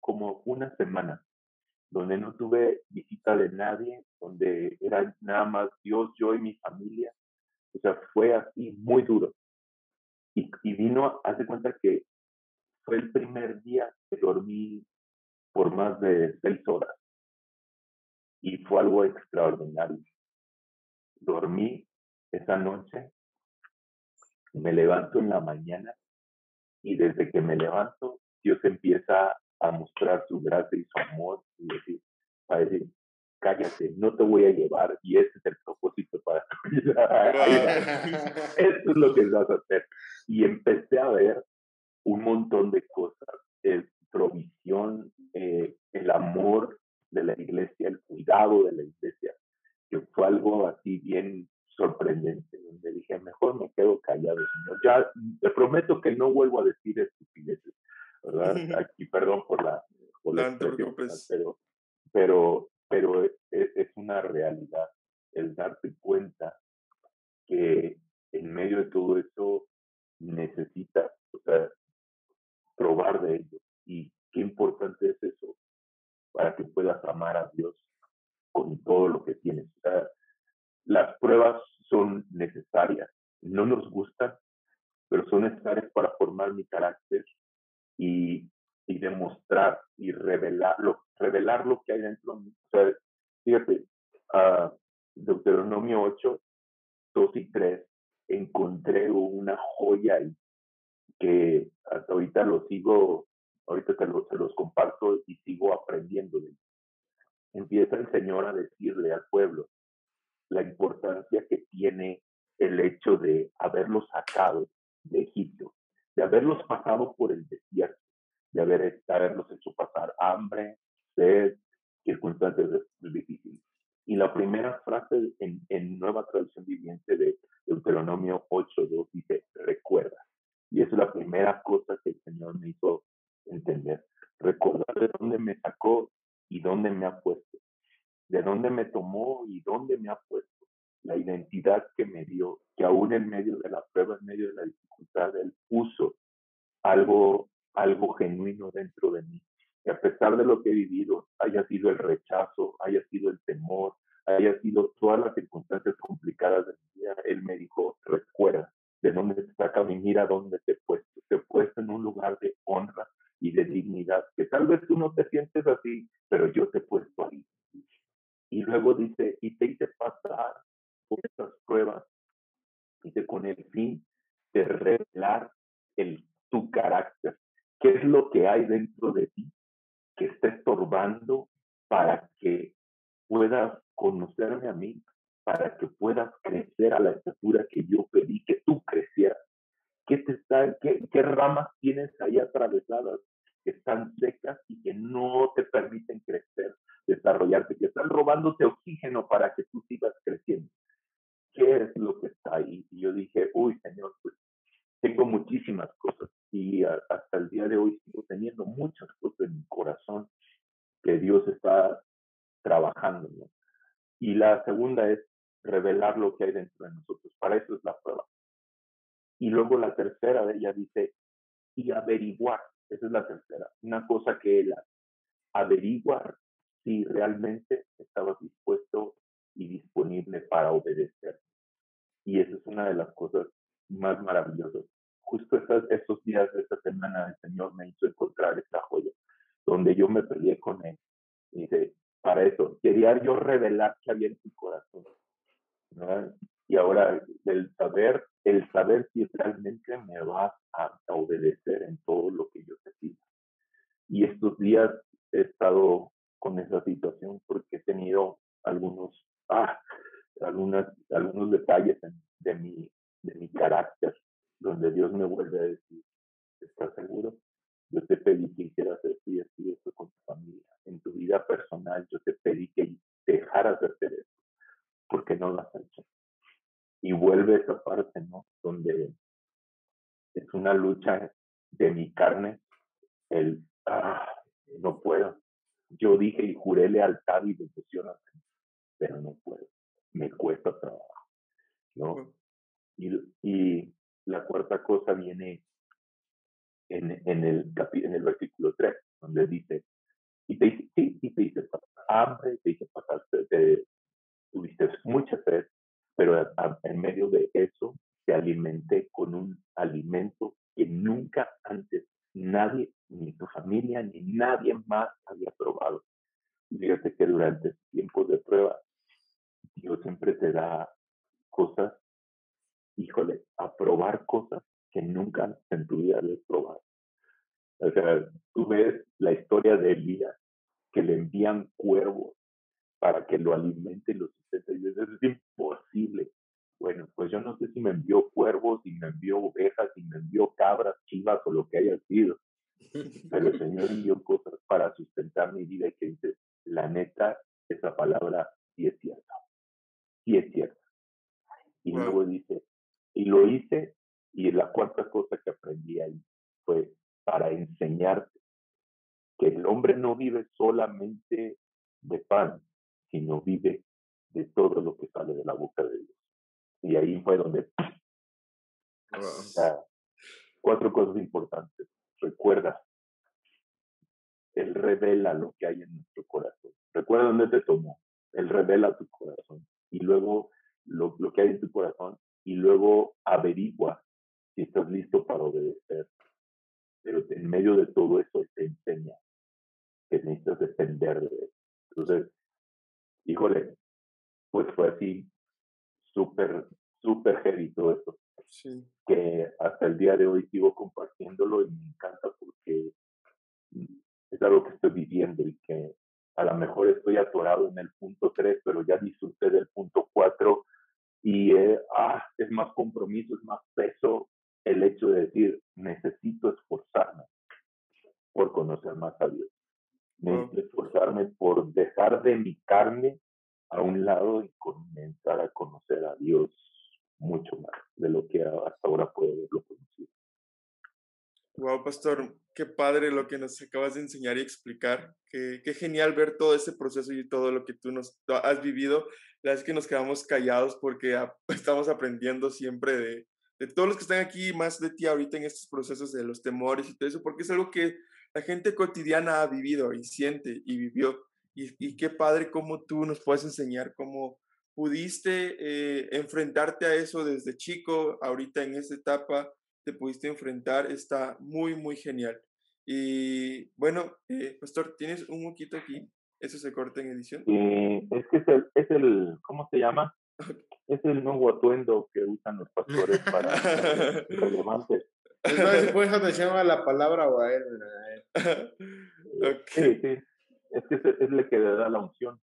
como una semana, donde no tuve visita de nadie, donde era nada más Dios, yo y mi familia. O sea, fue así muy duro. Y, y vino, hace cuenta que fue el primer día que dormí por más de seis horas y fue algo extraordinario. Dormí esa noche, me levanto en la mañana y desde que me levanto, Dios empieza a mostrar su gracia y su amor y decir, Padre, cállate, no te voy a llevar y ese es el propósito para *laughs* tu vida. Eso es lo que vas a hacer. Y empecé a ver un montón de cosas, eh, provisión, eh, el amor de la iglesia, el cuidado de la iglesia, que fue algo así bien sorprendente, donde dije, mejor me quedo callado, señor. Ya te prometo que no vuelvo a decir estupideces, ¿verdad? *laughs* Aquí, perdón por la, por la pero, pero, pero es, es una realidad el darte cuenta que en medio de todo eso necesitas o sea, probar de ello. Y qué importante es eso, para que puedas amar a Dios con todo lo que tienes. las pruebas son necesarias, no nos gustan, pero son necesarias para formar mi carácter y, y demostrar y revelar lo, revelar lo que hay dentro de mí. O sea, fíjate, uh, Deuteronomio 8, 2 y 3, encontré una joya ahí que hasta ahorita lo sigo ahorita te los, se los comparto y sigo aprendiendo de Empieza el Señor a decirle al pueblo la importancia que tiene el hecho de haberlos sacado de Egipto, de haberlos pasado por el desierto, de haber, haberlos hecho pasar hambre, sed, circunstancias difíciles. Y la primera frase en, en Nueva Traducción Viviente de Deuteronomio 8.2 dice, recuerda. Y es la primera cosa que el Señor me hizo entender, recordar de dónde me sacó y dónde me ha puesto, de dónde me tomó y dónde me ha puesto, la identidad que me dio, que aún en medio de la prueba, en medio de la dificultad, Él puso algo, algo genuino dentro de mí. Y a pesar de lo que he vivido, haya sido el rechazo, haya sido el temor, haya sido todas las circunstancias complicadas de mi vida, Él me dijo, recuerda de dónde te saca mi mira dónde te he puesto. Te he puesto en un lugar de y de dignidad, que tal vez tú no te sientes así, pero yo te he puesto ahí. Y luego dice, y te hice pasar por estas pruebas, dice, con el fin de revelar el, tu carácter. ¿Qué es lo que hay dentro de ti que está estorbando para que puedas conocerme a mí, para que puedas crecer a la estatura que yo pedí que tú crecieras? ¿Qué, te está, qué, qué ramas tienes ahí atravesadas? Que están secas y que no te permiten crecer, desarrollarte, que están robándote oxígeno para que tú sigas creciendo. ¿Qué es lo que está ahí? Y yo dije, uy, Señor, pues tengo muchísimas cosas y hasta el día de hoy sigo teniendo muchas cosas en mi corazón que Dios está trabajando. Y la segunda es revelar lo que hay dentro de nosotros. Para eso es la prueba. Y luego la tercera ella dice, y averiguar esa es la tercera. Una cosa que él averiguar si realmente estabas dispuesto y disponible para obedecer. Y esa es una de las cosas más maravillosas. justo esos días de esta semana el Señor me hizo encontrar esta joya, donde yo me peleé con Él. Y dice, para eso, quería yo revelar que había en su corazón. Y ahora el saber, el saber si realmente me vas a, obedecer en todo lo que yo te pido. Y estos días he estado con esa situación porque he tenido algunos, ah, algunos detalles de, mi, de mi carácter, donde Dios me vuelve a decir, ¿estás seguro? Yo te pedí que hicieras esto y esto y esto con tu familia. En tu vida personal yo te pedí que dejaras de hacer esto, porque no lo has hecho. Y vuelve esa parte, ¿no? Donde es una lucha de mi carne, el, ah, no puedo. Yo dije y juré lealtad y devoción a pero no puedo. Me cuesta trabajo, ¿no? Y, y la cuarta cosa viene en, en, el, en el versículo 3, donde dice, y te sí, y te dice hambre, te dice pasar, te, tuviste mucha sed, pero en medio de eso te alimenté con un alimento que nunca antes nadie, ni tu familia, ni nadie más había probado. Fíjate que durante tiempos de prueba, Dios siempre te da cosas, híjole, a probar cosas que nunca en tu vida habías probado. O sea, tú ves la historia de Elías, que le envían cuervos para que lo alimente y lo sustente. Y eso es imposible. Bueno, pues yo no sé si me envió cuervos, si me envió ovejas, si me envió cabras, chivas o lo que haya sido. Pero el Señor envió cosas para sustentar mi vida y que dice, la neta, esa palabra sí es cierta. Sí es cierta. Y luego dice, y lo hice, y la cuarta cosa que aprendí ahí fue para enseñarte que el hombre no vive solamente de pan, sino vive de todo lo que sale de la boca de Dios. Y ahí fue donde... cuatro cosas importantes. Recuerda, Él revela lo que hay en nuestro corazón. Recuerda dónde te tomó. Él revela tu corazón. Y luego lo, lo que hay en tu corazón. Y luego averigua si estás listo para obedecer. Pero en medio de todo eso, te enseña que necesitas depender de él. Entonces, híjole, pues fue así súper, súper heavy todo esto. Sí. Que hasta el día de hoy sigo compartiéndolo y me encanta porque es algo que estoy viviendo y que a lo mejor estoy atorado en el punto 3, pero ya disfruté del punto 4 y eh, ah, es más compromiso, es más peso el hecho de decir, necesito esforzarme por conocer más a Dios. Necesito esforzarme por dejar de mi carne a un lado y comenzar a conocer a Dios mucho más de lo que hasta ahora puedo haberlo conocido. Wow, pastor, qué padre lo que nos acabas de enseñar y explicar. Qué, qué genial ver todo ese proceso y todo lo que tú nos has vivido. La verdad es que nos quedamos callados porque *laughs* estamos aprendiendo siempre de, de todos los que están aquí, más de ti ahorita en estos procesos de los temores y todo eso, porque es algo que la gente cotidiana ha vivido y siente y vivió. Y, qué padre cómo tú nos puedes enseñar cómo pudiste eh, enfrentarte a eso desde chico, ahorita en esta etapa te pudiste enfrentar, está muy, muy genial. Y bueno, eh, Pastor, ¿tienes un moquito aquí? ¿Eso se corta en edición? es que es el, es el, ¿cómo se llama? *laughs* Es el nuevo atuendo que usan los pastores para *laughs* relevantes. Es más, atención *laughs* a la palabra o a él. Sí, sí. Es que es, el que le da la unción.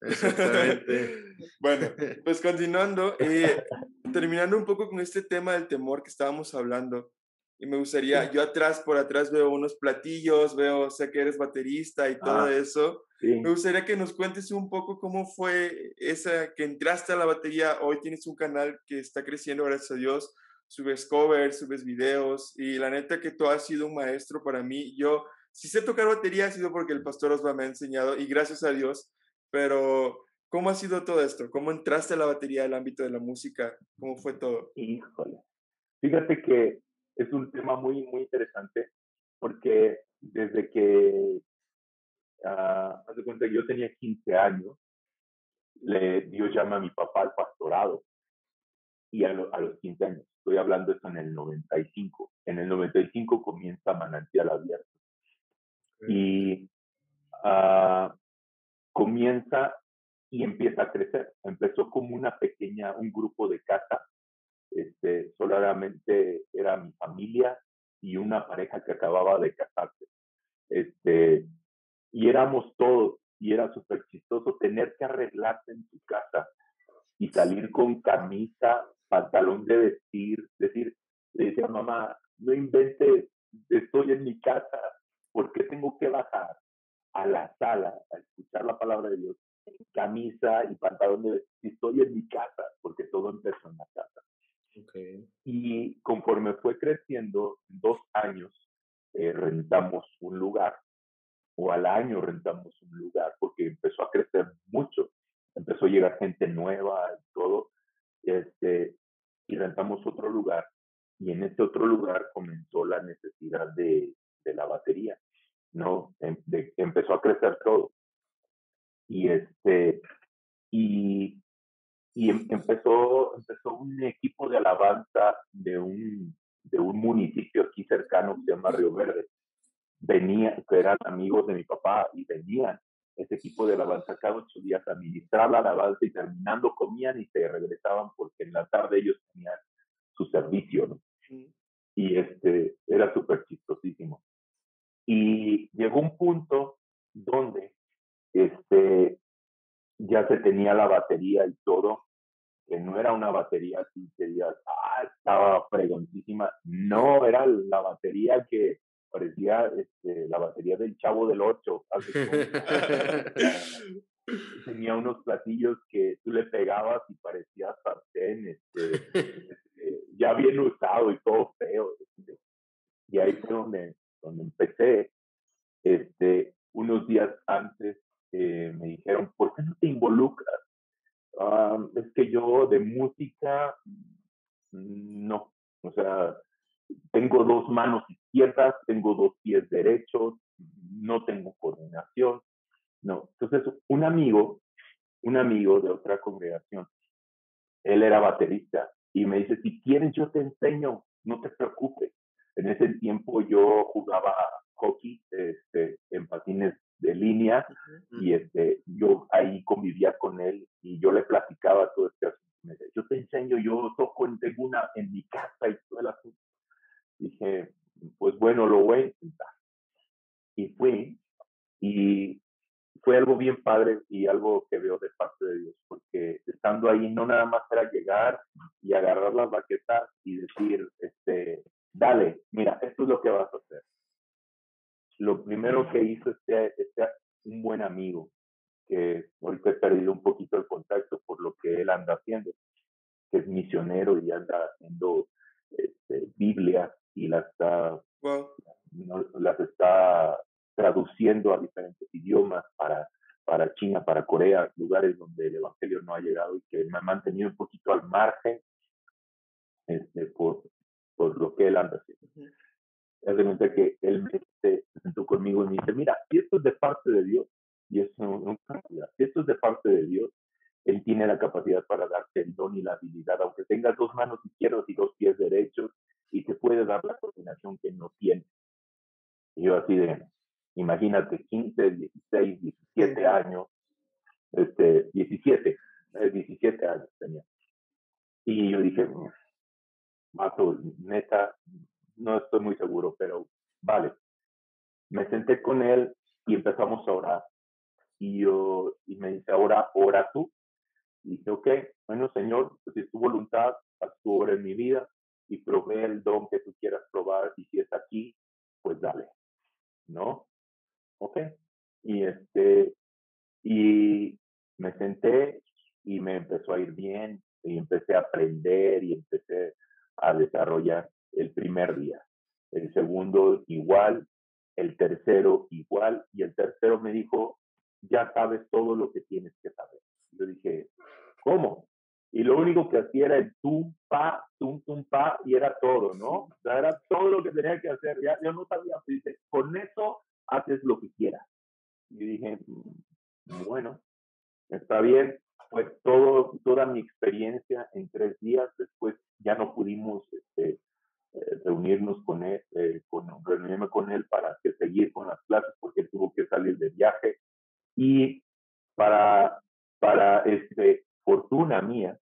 Exactamente. *laughs* bueno, pues continuando, eh, terminando un poco con este tema del temor que estábamos hablando, y me gustaría, yo atrás, por atrás veo unos platillos, veo, sé que eres baterista y todo eso. Me gustaría que nos cuentes un poco cómo fue esa que entraste a la batería. Hoy tienes un canal que está creciendo, gracias a Dios. Subes covers, subes videos y la neta que tú has sido un maestro para mí. Yo si sé tocar batería ha sido porque el pastor Osva me ha enseñado y gracias a Dios, pero ¿cómo ha sido todo esto? ¿Cómo entraste a la batería del ámbito de la música? ¿Cómo fue todo? Híjole. Fíjate que es un tema muy, muy interesante porque desde que, uh, haz de cuenta que yo tenía 15 años, le, Dios llama a mi papá al pastorado y a, a los 15 años, Estoy hablando esto en el 95. En el 95 comienza Manantial Abierto. Y uh, comienza y empieza a crecer. Empezó como una pequeña, un grupo de casa. Este, solamente era mi familia y una pareja que acababa de casarse. Este, y éramos todos, y era súper chistoso tener que arreglarse en tu casa y salir con camisa pantalón de vestir, decir, le decía mamá, no inventes, estoy en mi casa, ¿por qué tengo que bajar a la sala a escuchar la palabra de Dios? Camisa y pantalón de vestir, estoy en mi casa, porque todo empezó en la casa. Y conforme fue creciendo, dos años eh, rentamos un lugar, o al año rentamos un lugar, porque empezó a crecer mucho, empezó a llegar gente nueva y todo, este, y rentamos otro lugar. Y en ese otro lugar comenzó la necesidad de, la batería, ¿no? Em, empezó a crecer todo. Y este, y em, empezó, empezó un equipo de alabanza de un, de un municipio aquí cercano que se llama Río Verde. Venía, eran amigos de mi papá y venían ese equipo de alabanza cada ocho días a ministrar la alabanza y terminando comían y se regresaban porque en la tarde ellos tenían su servicio, ¿no? Y este, era súper chistosísimo. Y llegó un punto donde este, ya se tenía la batería y todo, que no era una batería así que digas, ah, estaba fregoncísima. No, era la batería que parecía este, la batería del Chavo del Ocho. *laughs* Tenía unos platillos que tú le pegabas y parecía sartén, este, este, ya bien usado y todo feo. Este. Y ahí fue donde, donde empecé. Este, unos días antes eh, me dijeron, ¿por qué no te involucras? es que yo de música, no. O sea, tengo dos manos izquierdas, tengo dos pies derechos, no tengo coordinación. No. Entonces, un amigo, un amigo de otra congregación, él era baterista y me dice, si quieres yo te enseño, no te preocupes. En ese tiempo yo jugaba hockey este, en patines de línea y este, yo ahí convivía con él y yo le platicaba todo este asunto. Yo te enseño, yo toco, tengo una en mi casa y todo el asunto. Dije, pues bueno, lo voy a intentar. Y fui y fue algo bien padre y algo que veo de parte de Dios, porque estando ahí no nada más era llegar y agarrar las baquetas y decir, este, dale, mira, esto es lo que vas a hacer lo primero que hizo este, este un buen amigo, que ahorita he perdido un poquito el contacto por lo que él anda haciendo, que es misionero y anda haciendo este, Biblias y las está, las está traduciendo a diferentes idiomas para, para China, para Corea, lugares donde el Evangelio no ha llegado y que me ha mantenido un poquito al margen este, por, por lo que él anda haciendo. De que él se sentó conmigo y me dice, mira, si esto es de parte de Dios, y eso no, si esto es de parte de Dios, Él tiene la capacidad para darte el don y la habilidad, aunque tengas dos manos izquierdas y dos pies derechos, y te puede dar la coordinación que no tiene. Y yo así de, imagínate, 15, 16, 17 años, este, 17, 17 eh, años tenía. Y yo dije, mato, neta, no estoy muy seguro, pero vale. Me senté con él y empezamos a orar. Y, yo, y me dice, ahora ora tú. Y dije, ok, bueno, Señor, pues si es tu voluntad, haz tu obra en mi vida y provee el don que tú quieras probar. Y si es aquí, pues dale. ¿No? Ok. Y este, y me senté y me empezó a ir bien y empecé a aprender y empecé a desarrollar el primer día, el segundo igual, el tercero igual, y el tercero me dijo, ya sabes todo lo que tienes que saber. Yo dije, ¿cómo? Y lo único que hacía era el tum, pa, tum, tum, pa, y era todo, ¿no? O sea, era todo lo que tenía que hacer. Ya, yo no sabía, dice, con eso haces lo que quieras. Y dije, mm, bueno, está bien. Pues todo, toda mi experiencia en tres días, después ya no pudimos este, eh, reunirnos con él, eh, con, reunirme con él para que seguir con las clases porque él tuvo que salir de viaje y para, para este, fortuna mía,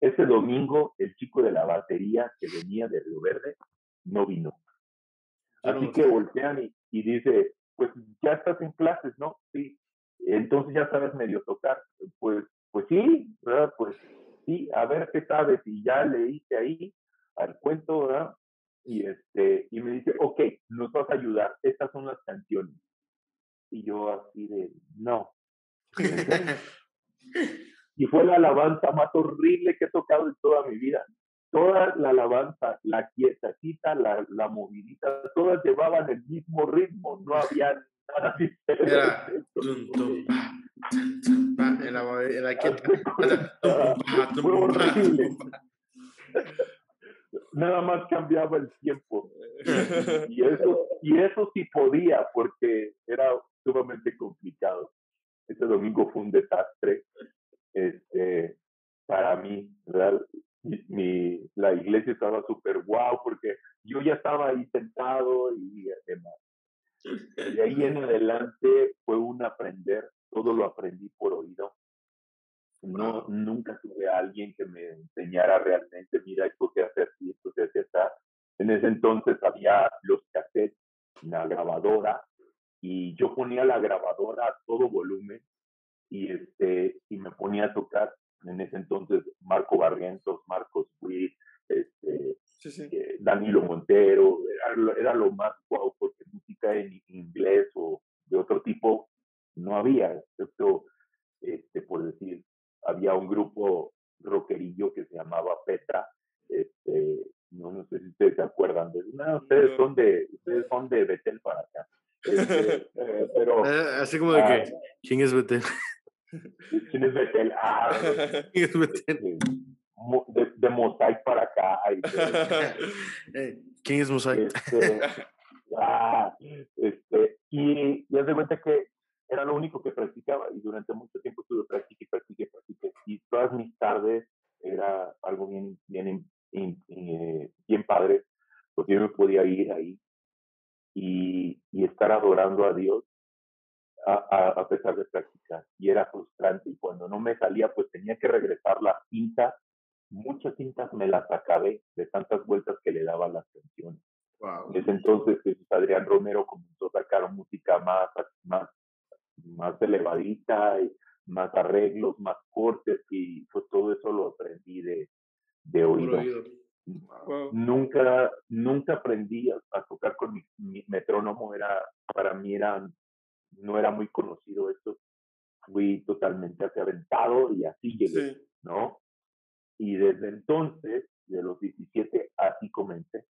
ese domingo el chico de la batería que venía de Río Verde no vino. Así que voltean y, y dice, pues ya estás en clases, ¿no? Sí. Entonces ya sabes medio tocar. Pues, pues sí, ¿verdad? Pues sí, a ver qué sabes. Y ya leíste ahí al cuento, ¿verdad? Y, este, y me dice, ok, nos vas a ayudar, estas son las canciones. Y yo así de, no. *laughs* y fue la alabanza más horrible que he tocado en toda mi vida. Toda la alabanza, la quietacita, la, la movidita, todas llevaban el mismo ritmo, no había nada *laughs* diferente. Era, en la, en la quieta. Fue horrible nada más cambiaba el tiempo. *laughs* Y eso, y eso sí podía, porque era sumamente complicado. Ese domingo fue un desastre este, para mí, Mi, la iglesia estaba súper guau porque yo ya estaba ahí sentado y demás. De ahí en *laughs* adelante fue un aprender, todo lo aprendí por oído. No, nunca tuve a alguien que me enseñara realmente, mira, esto se hace así, esto se hace así. En ese entonces había los cassettes, la grabadora, y yo ponía la grabadora a todo volumen y, este, y me ponía a tocar. En ese entonces, Marco Barrientos, Marcos Witt, este, eh, Danilo Montero, era, era, lo más guau, porque música en inglés o de otro tipo no había, excepto, este, por decir, había un grupo rockerillo que se llamaba Petra, este, no, no sé si ustedes se acuerdan de no, ustedes son de, ustedes son de Betel para acá. *laughs* Este, eh, pero, ah, Así como de que, ah, ¿quién es Betel? ¿Quién es Betel? Ah, ¿quién es Betel? De, de, Mosaic para acá. *laughs* ¿Quién es Mosaic? Este, ah, este, y ya se cuenta que era lo único que practicaba y durante mucho tiempo estuve practique, practique, practique. Y todas mis tardes era algo bien, bien, eh, bien, padre, porque yo me podía ir ahí y, y estar adorando a Dios a, a, pesar de practicar. Y era frustrante y cuando no me salía, pues tenía que regresar las cintas. Muchas cintas me las acabé de tantas vueltas que le daba las canciones. Wow. Desde entonces Adrián Romero comenzó a sacar música más, más más elevadita, y más arreglos, más cortes y pues todo eso lo aprendí de, de oído. Nunca, nunca aprendí a, tocar con mi, metrónomo, era, para mí era, no era muy conocido esto. Fui totalmente aventado y así llegué, ¿no? Y desde entonces, de los 17, así comencé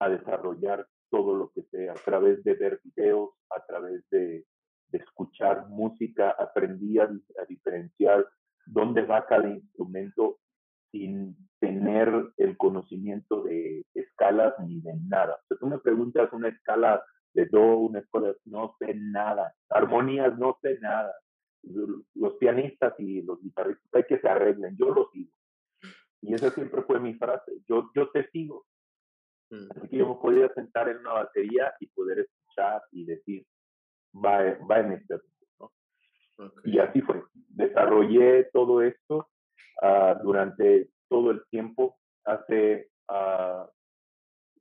a desarrollar todo lo que sé a través de ver videos, a través de escuchar música, aprendí a, diferenciar dónde va cada instrumento sin tener el conocimiento de escalas ni de nada. Si tú me preguntas una escala de do, una escala, no sé nada. Armonías, no sé nada. Los pianistas y los guitarristas hay que se arreglen, yo los sigo. Y esa siempre fue mi frase, yo, yo te sigo. Mm. Así que yo me podía sentar en una batería y poder escuchar y decir, va, va en este ¿no? Y así fue. Desarrollé todo esto uh, durante todo el tiempo. Hace, uh,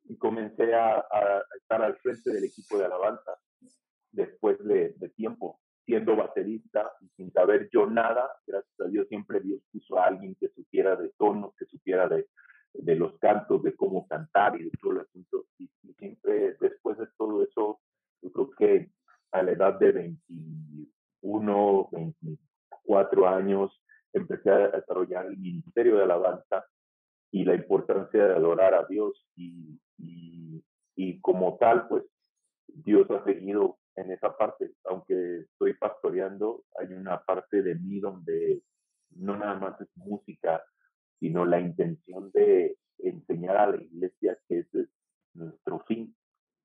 y comencé a, a, estar al frente del equipo de alabanza después de, de tiempo, siendo baterista y sin saber yo nada. Gracias a Dios siempre Dios puso a alguien que supiera de tonos, que supiera de, de los cantos, de cómo cantar y de todo el asunto. y siempre después de todo eso, yo creo que a la edad de 21, 24 años, empecé a desarrollar el ministerio de alabanza y la importancia de adorar a Dios y, y, como tal, pues Dios ha seguido en esa parte, aunque estoy pastoreando, hay una parte de mí donde no nada más es música, sino la intención de enseñar a la iglesia que ese es nuestro fin.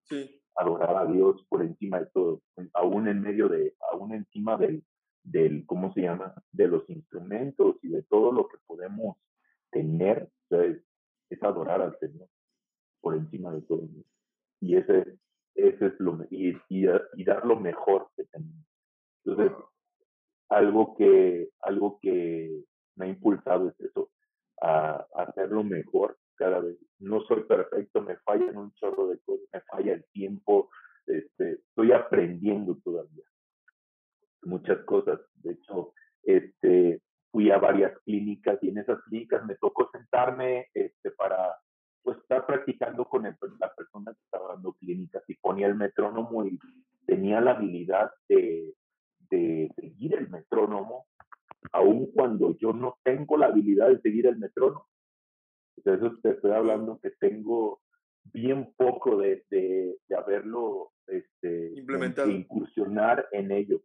Sí adorar a Dios por encima de todo, aún en medio de, aún encima del, del, ¿cómo se llama? De los instrumentos y de todo lo que podemos tener, es, adorar al Señor. por encima de todo. Y ese, ese es lo y, y, y, dar lo mejor que tenemos. Entonces, algo que, algo que me ha impulsado es eso, a, a hacerlo mejor cada vez. No soy perfecto, me falla en un chorro de cosas, me falla el tiempo, este, estoy aprendiendo todavía muchas cosas. De hecho, este, fui a varias clínicas y en esas clínicas me tocó sentarme este, para pues, estar practicando con el, la persona que estaba dando clínicas y ponía el metrónomo y tenía la habilidad de, de seguir el metrónomo, aun cuando yo no tengo la habilidad de seguir el metrónomo. Entonces, te estoy hablando que tengo bien poco de, de, de haberlo este, implementado. incursionar en ello.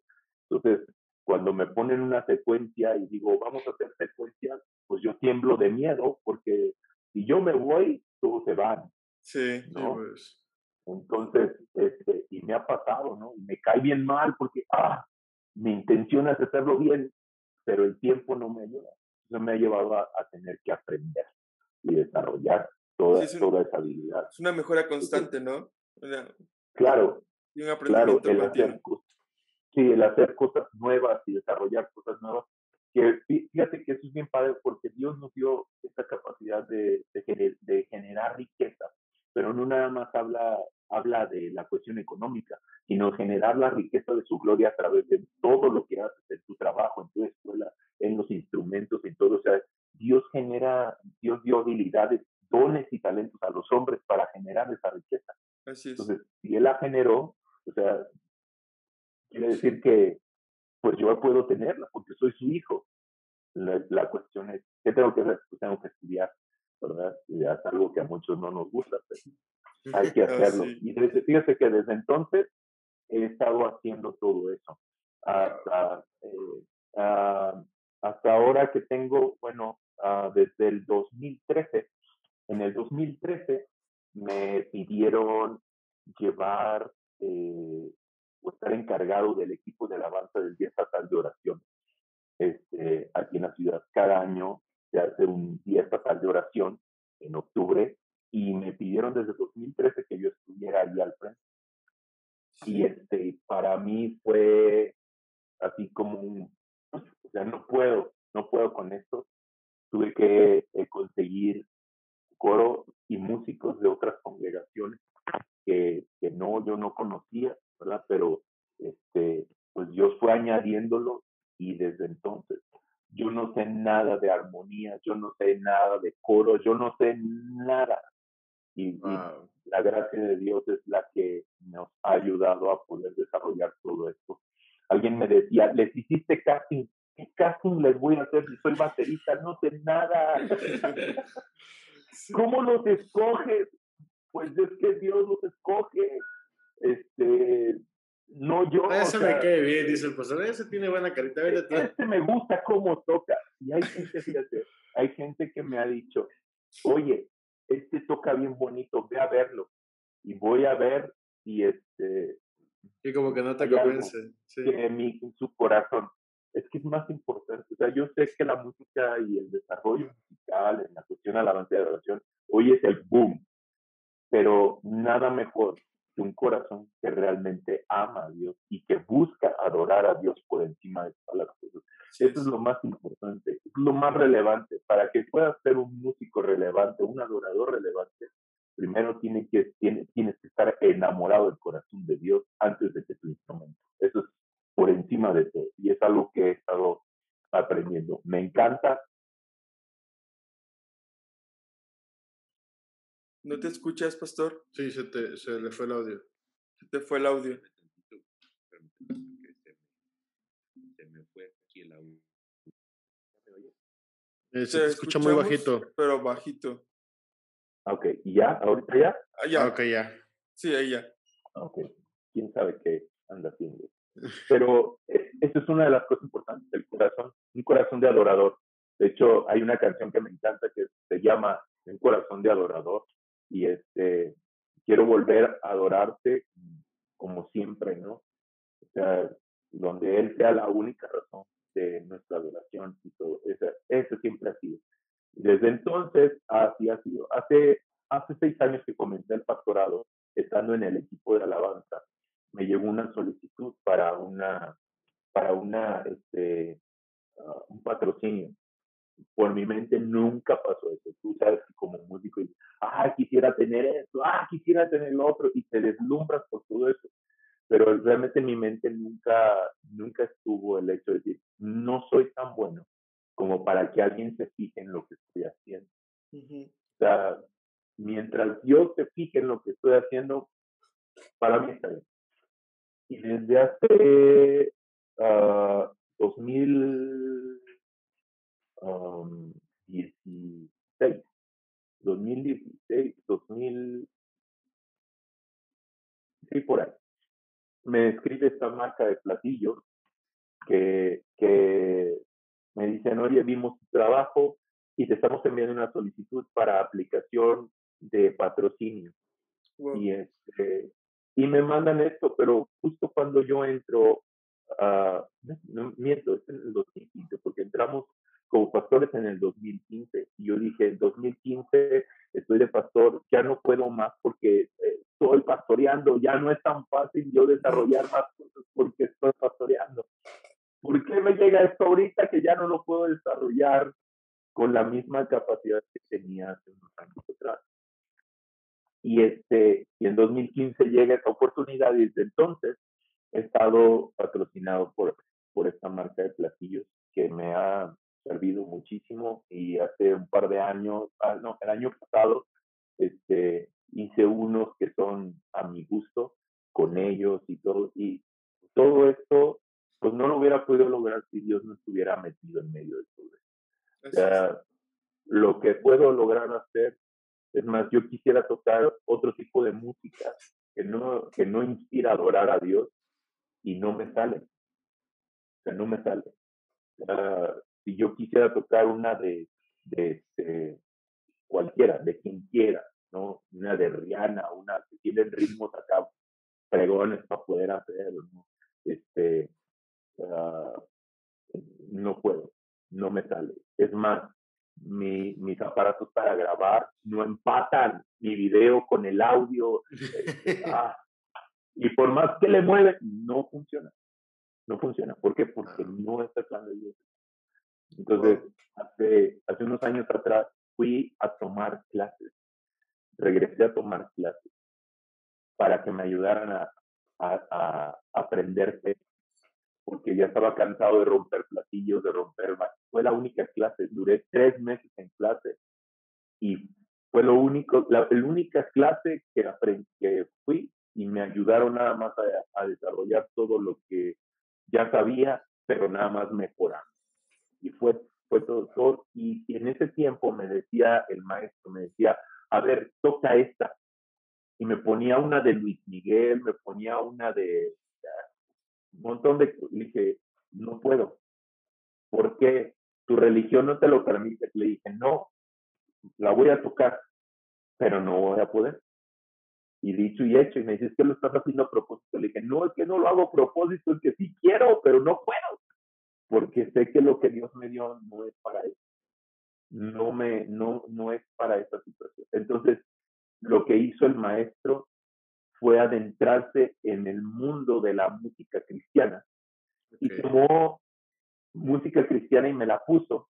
Entonces, cuando me ponen una secuencia y digo, vamos a hacer secuencias, pues yo tiemblo de miedo porque si yo me voy, todos se van. Sí, ¿no? pues. Entonces, este, y me ha pasado, ¿no? Y me cae bien mal porque, ah, mi intención es hacerlo bien, pero el tiempo no me ayuda. Eso me ha llevado a, a tener que aprender y desarrollar toda, Sí, es un- toda esa habilidad. Es una mejora constante, ¿no? Una- Claro, y un claro, aprendimiento el continuo. hacer, cos- sí, el hacer cosas nuevas y desarrollar cosas nuevas. Que fí- fíjate que eso es bien padre porque Dios nos dio esta capacidad de, de, gener- de generar riqueza, pero no nada más habla, habla de la cuestión económica, sino generar la riqueza de su gloria a través de todo lo que haces en tu trabajo, en tu escuela, en los instrumentos, en todo. O sea, Dios genera, Dios dio habilidades, dones y talentos a los hombres para generar esa riqueza. Así es. Entonces, si él la generó, o sea, quiere decir que pues yo puedo tenerla porque soy su hijo. La, la cuestión es, ¿qué tengo que hacer? Pues tengo que estudiar, ¿verdad? Y es algo que a muchos no nos gusta, pero hay que *laughs* Ah, hacerlo. sí. Y desde, fíjese que desde entonces he estado haciendo todo eso. Hasta, eh, ah, hasta ahora que tengo, bueno, ah, desde el 2013, en el 2013 me pidieron llevar eh, o estar encargado del equipo de alabanza del Día Estatal de Oración. Este, aquí en la ciudad, cada año se hace un Día Estatal de Oración en octubre y me pidieron desde 2013 que yo estuviera ahí al frente. Y este, para mí fue así como un, o sea, no puedo, no puedo con esto. Tuve que eh, conseguir coro y músicos de otras congregaciones que, que no, yo no conocía, ¿verdad? Pero este, pues Dios fue añadiéndolo y desde entonces yo no sé nada de armonía, yo no sé nada de coro, yo no sé nada. Y, la gracia de Dios es la que nos ha ayudado a poder desarrollar todo esto. Alguien me decía, les hiciste casting. ¿Qué casting les voy a hacer si soy baterista? No sé nada. *laughs* ¿Cómo los escoges? Pues es que Dios los escoge. Este, no yo. o Ese sea, me cae bien, dice el pastor. Ese tiene buena carita. Tiene- este me gusta cómo toca. Y hay gente, fíjate, hay gente que me ha dicho, oye, este toca bien bonito, ve a verlo. Y voy a ver si este, Y como que no te convence. Sí. que mi, en su corazón. Es que es más importante. O sea, yo sé que la música y el desarrollo musical, en la cuestión alabanza y adoración, hoy es el boom. Pero nada mejor un corazón que realmente ama a Dios y que busca adorar a Dios por encima de todas las cosas. Eso es lo más importante, es lo más relevante. Para que puedas ser un músico relevante, un adorador relevante, primero tiene que, tiene, tienes que estar enamorado del corazón de Dios antes de que tu instrumento. Eso es por encima de todo. Y es algo que he estado aprendiendo. Me encanta. ¿No te escuchas, pastor? Sí, se, te, se le fue el audio. Se te fue el audio. Se me fue aquí el audio. Eh, se Te escucha muy bajito. Pero bajito. Ok, ¿y ya? ¿Ahorita ya? Ah, ya. Ah, ok, ya. Sí, ahí ya. Ok, quién sabe qué anda haciendo. Pero eh, eso es una de las cosas importantes, el corazón, un corazón de adorador. De hecho, hay una canción que me encanta que se llama Un corazón de adorador y este quiero volver a adorarte como siempre, ¿no? O sea, donde él sea la única razón de nuestra adoración y todo. Ese, ese siempre ha sido. Desde entonces, así ha sido. Hace hace seis años que comencé el pastorado, estando en el equipo de alabanza, me llegó una solicitud para una, para una, este, ah, un patrocinio. Por mi mente nunca pasó eso. Tú sabes que como músico, ah, quisiera tener esto, ah, quisiera tener lo otro, y te deslumbras por todo eso. Pero realmente en mi mente nunca, nunca estuvo el hecho de decir, no soy tan bueno como para que alguien se fije en lo que estoy haciendo. O sea, mientras yo se fije en lo que estoy haciendo, para mí está bien. Y desde hace 2016, 2016, 2000, sí, por ahí, me escribe esta marca de platillos que, que me dicen, oye, vimos tu trabajo y te estamos enviando una solicitud para aplicación de patrocinio. Y, este, y me mandan esto, pero justo cuando yo entro, uh, no, miento, es en el 2015, porque entramos como pastores en el 2015 y yo dije, en 2015 estoy de pastor, ya no puedo más porque eh, estoy pastoreando, ya no es tan fácil yo desarrollar más cosas porque estoy pastoreando. ¿Por qué me llega esto ahorita que ya no lo puedo desarrollar con la misma capacidad que tenía hace unos años atrás? Y, este, y en 2015 llega esta oportunidad y desde entonces he estado patrocinado por, por esta marca de platillos que me ha servido muchísimo y hace un par de años, ah, no, el año pasado, este, hice unos que son a mi gusto con ellos y todo, y todo esto, pues no lo hubiera podido lograr si Dios no estuviera metido en medio de todo esto. O sea, lo que puedo lograr hacer es más, yo quisiera tocar otro tipo de música que no, que no inspira a adorar a Dios y no me sale. O sea, no me sale. Si yo quisiera tocar una de, de, este, cualquiera, de quien quiera, ¿no? Una de Rihanna, una que tiene ritmos acá, pregones para poder hacerlo, ¿no? Este, ah, no puedo, no me sale. Es más, mi, mis aparatos para grabar no empatan mi video con el audio. Este, *laughs* ah, y por más que le mueven, no funciona. No funciona. ¿Por qué? Porque no está claro Dios. Entonces, hace, hace unos años atrás fui a tomar clases. Regresé a tomar clases para que me ayudaran a, a, a aprender porque ya estaba cansado de romper platillos, de romper... Fue la única clase, duré tres meses en clase y fue lo único, la, única clase que, aprendí, que fui y me ayudaron nada más a, desarrollar todo lo que ya sabía, pero nada más mejorar. Y fue, fue todo. Y, y en ese tiempo me decía el maestro, me decía, a ver, toca esta. Y me ponía una de Luis Miguel, me ponía una de un montón de... Le dije, no puedo. ¿Por qué? Tu religión no te lo permite. Le dije, no, la voy a tocar, pero no voy a poder. Y dicho y hecho, y me dice, es que lo estás haciendo a propósito. Le dije, no, es que no lo hago a propósito, es que sí quiero, pero no puedo. Porque sé que lo que Dios me dio no es para eso. No, me, no, no es para esa situación. Entonces, lo que hizo el maestro fue adentrarse en el mundo de la música cristiana. Y tomó música cristiana y me la puso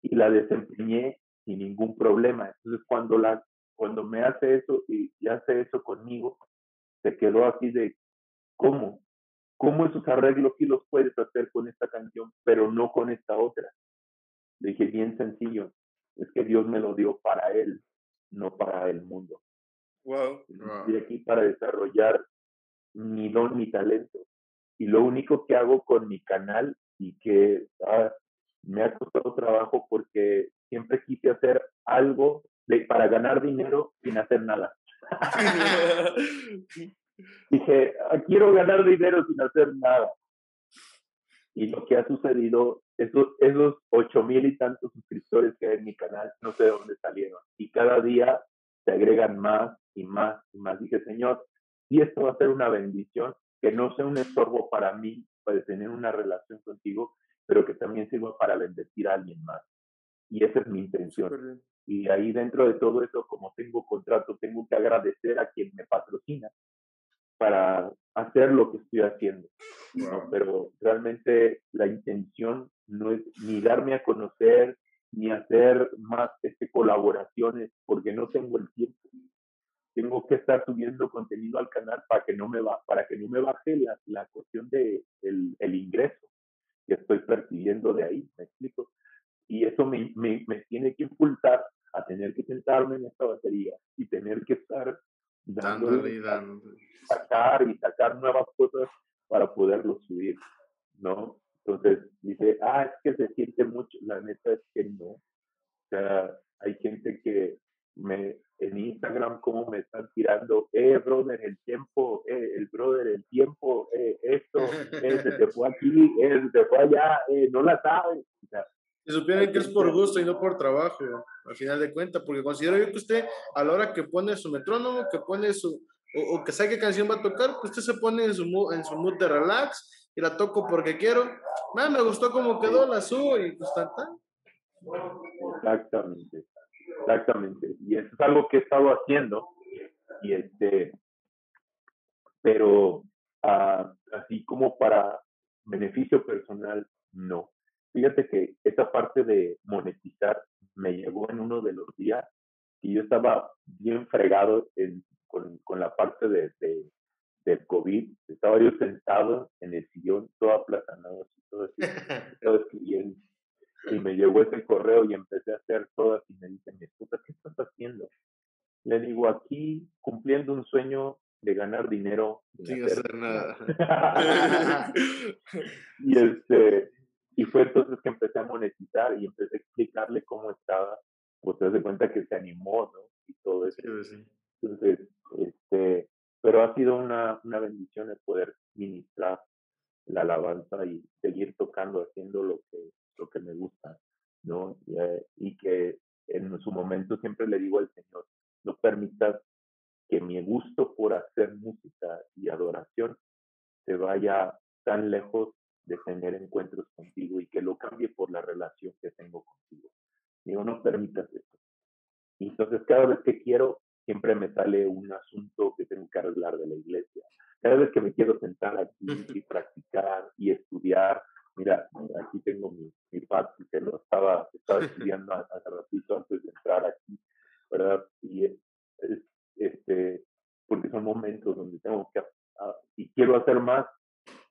y la desempeñé sin ningún problema. Entonces cuando, la, cuando me hace eso y, hace eso conmigo, se quedó así de, ¿cómo? ¿Cómo esos arreglos sí los puedes hacer con esta canción, pero no con esta otra? Le dije, bien sencillo, es que Dios me lo dio para Él, no para el mundo. Wow. Estoy aquí para desarrollar mi don, mi talento. Y lo único que hago con mi canal y que ah, me ha costado trabajo porque siempre quise hacer algo de, para ganar dinero sin hacer nada. *laughs* *laughs* *laughs* Dije, ah, quiero ganar dinero sin hacer nada. Y lo que ha sucedido, esos, esos ocho mil y tantos suscriptores que hay en mi canal, no sé de dónde salieron. Y cada día se agregan más y más y más. Dije, Señor, si esto va a ser una bendición, que no sea un estorbo para mí, para tener una relación contigo, pero que también sirva para bendecir a alguien más. Y esa es mi intención. y ahí dentro de todo eso, como tengo contrato, tengo que agradecer a quien me patrocina para hacer lo que estoy haciendo. ¿no? Pero realmente la intención no es ni darme a conocer, ni hacer más este, colaboraciones, porque no tengo el tiempo. Tengo que estar subiendo contenido al canal para que no me, va, para que no me baje la, la cuestión de el, el ingreso que estoy percibiendo de ahí, me explico. Y eso me, me, me tiene que impulsar a tener que sentarme en esta batería y tener que estar dándole y dándole. sacar y sacar nuevas cosas para poderlo subir, ¿no? Entonces dice, ah, es que se siente mucho, la neta es que no. O sea, hay gente que me, en Instagram como me están tirando, eh, brother, el tiempo, eh, el brother, el tiempo, eh, esto, eh, se te fue aquí, eh, se te fue allá, eh, no la sabes. O sea, Si supieran que es por gusto y no por trabajo, al final de cuentas, porque considero yo que usted, a la hora que pone su metrónomo, que pone su, o, o que sabe qué canción va a tocar, pues usted se pone en su, mood, en su mood de relax y la toco porque quiero. Ah, me gustó cómo quedó, la subo y pues tan, tan. Exactamente, exactamente. Y eso es algo que he estado haciendo. Y este, pero ah, así como para beneficio personal, no. Fíjate que esa parte de monetizar me llegó en uno de los días y yo estaba bien fregado en, con, con la parte de, de, del COVID. Estaba yo sentado en el sillón, todo aplatanado, así, todo, así, *laughs* todo escribiendo. Y me llegó ese correo y empecé a hacer todas y me dice mi esposa, ¿qué estás haciendo? Le digo, aquí cumpliendo un sueño de ganar dinero Sin hacer nada. *laughs* y *laughs* este y fue entonces que empecé a monetizar y empecé a explicarle cómo estaba pues te das cuenta que se animó no y todo eso. Sí, sí. entonces este pero ha sido una, una bendición el poder ministrar la alabanza y seguir tocando haciendo lo que lo que me gusta no y, eh, y que en su momento siempre le digo al señor no permitas que mi gusto por hacer música y adoración se vaya tan lejos de tener encuentros contigo y que lo cambie por la relación que tengo contigo. Digo, no permitas eso. Y entonces cada vez que quiero, siempre me sale un asunto que tengo que arreglar de la iglesia. Cada vez que me quiero sentar aquí y practicar y estudiar, mira, aquí tengo mi, mi pad que lo estaba, estaba *laughs* estudiando hace ratito antes de entrar aquí, ¿verdad? Y es, es, este, porque son momentos donde tengo que, uh, y quiero hacer más,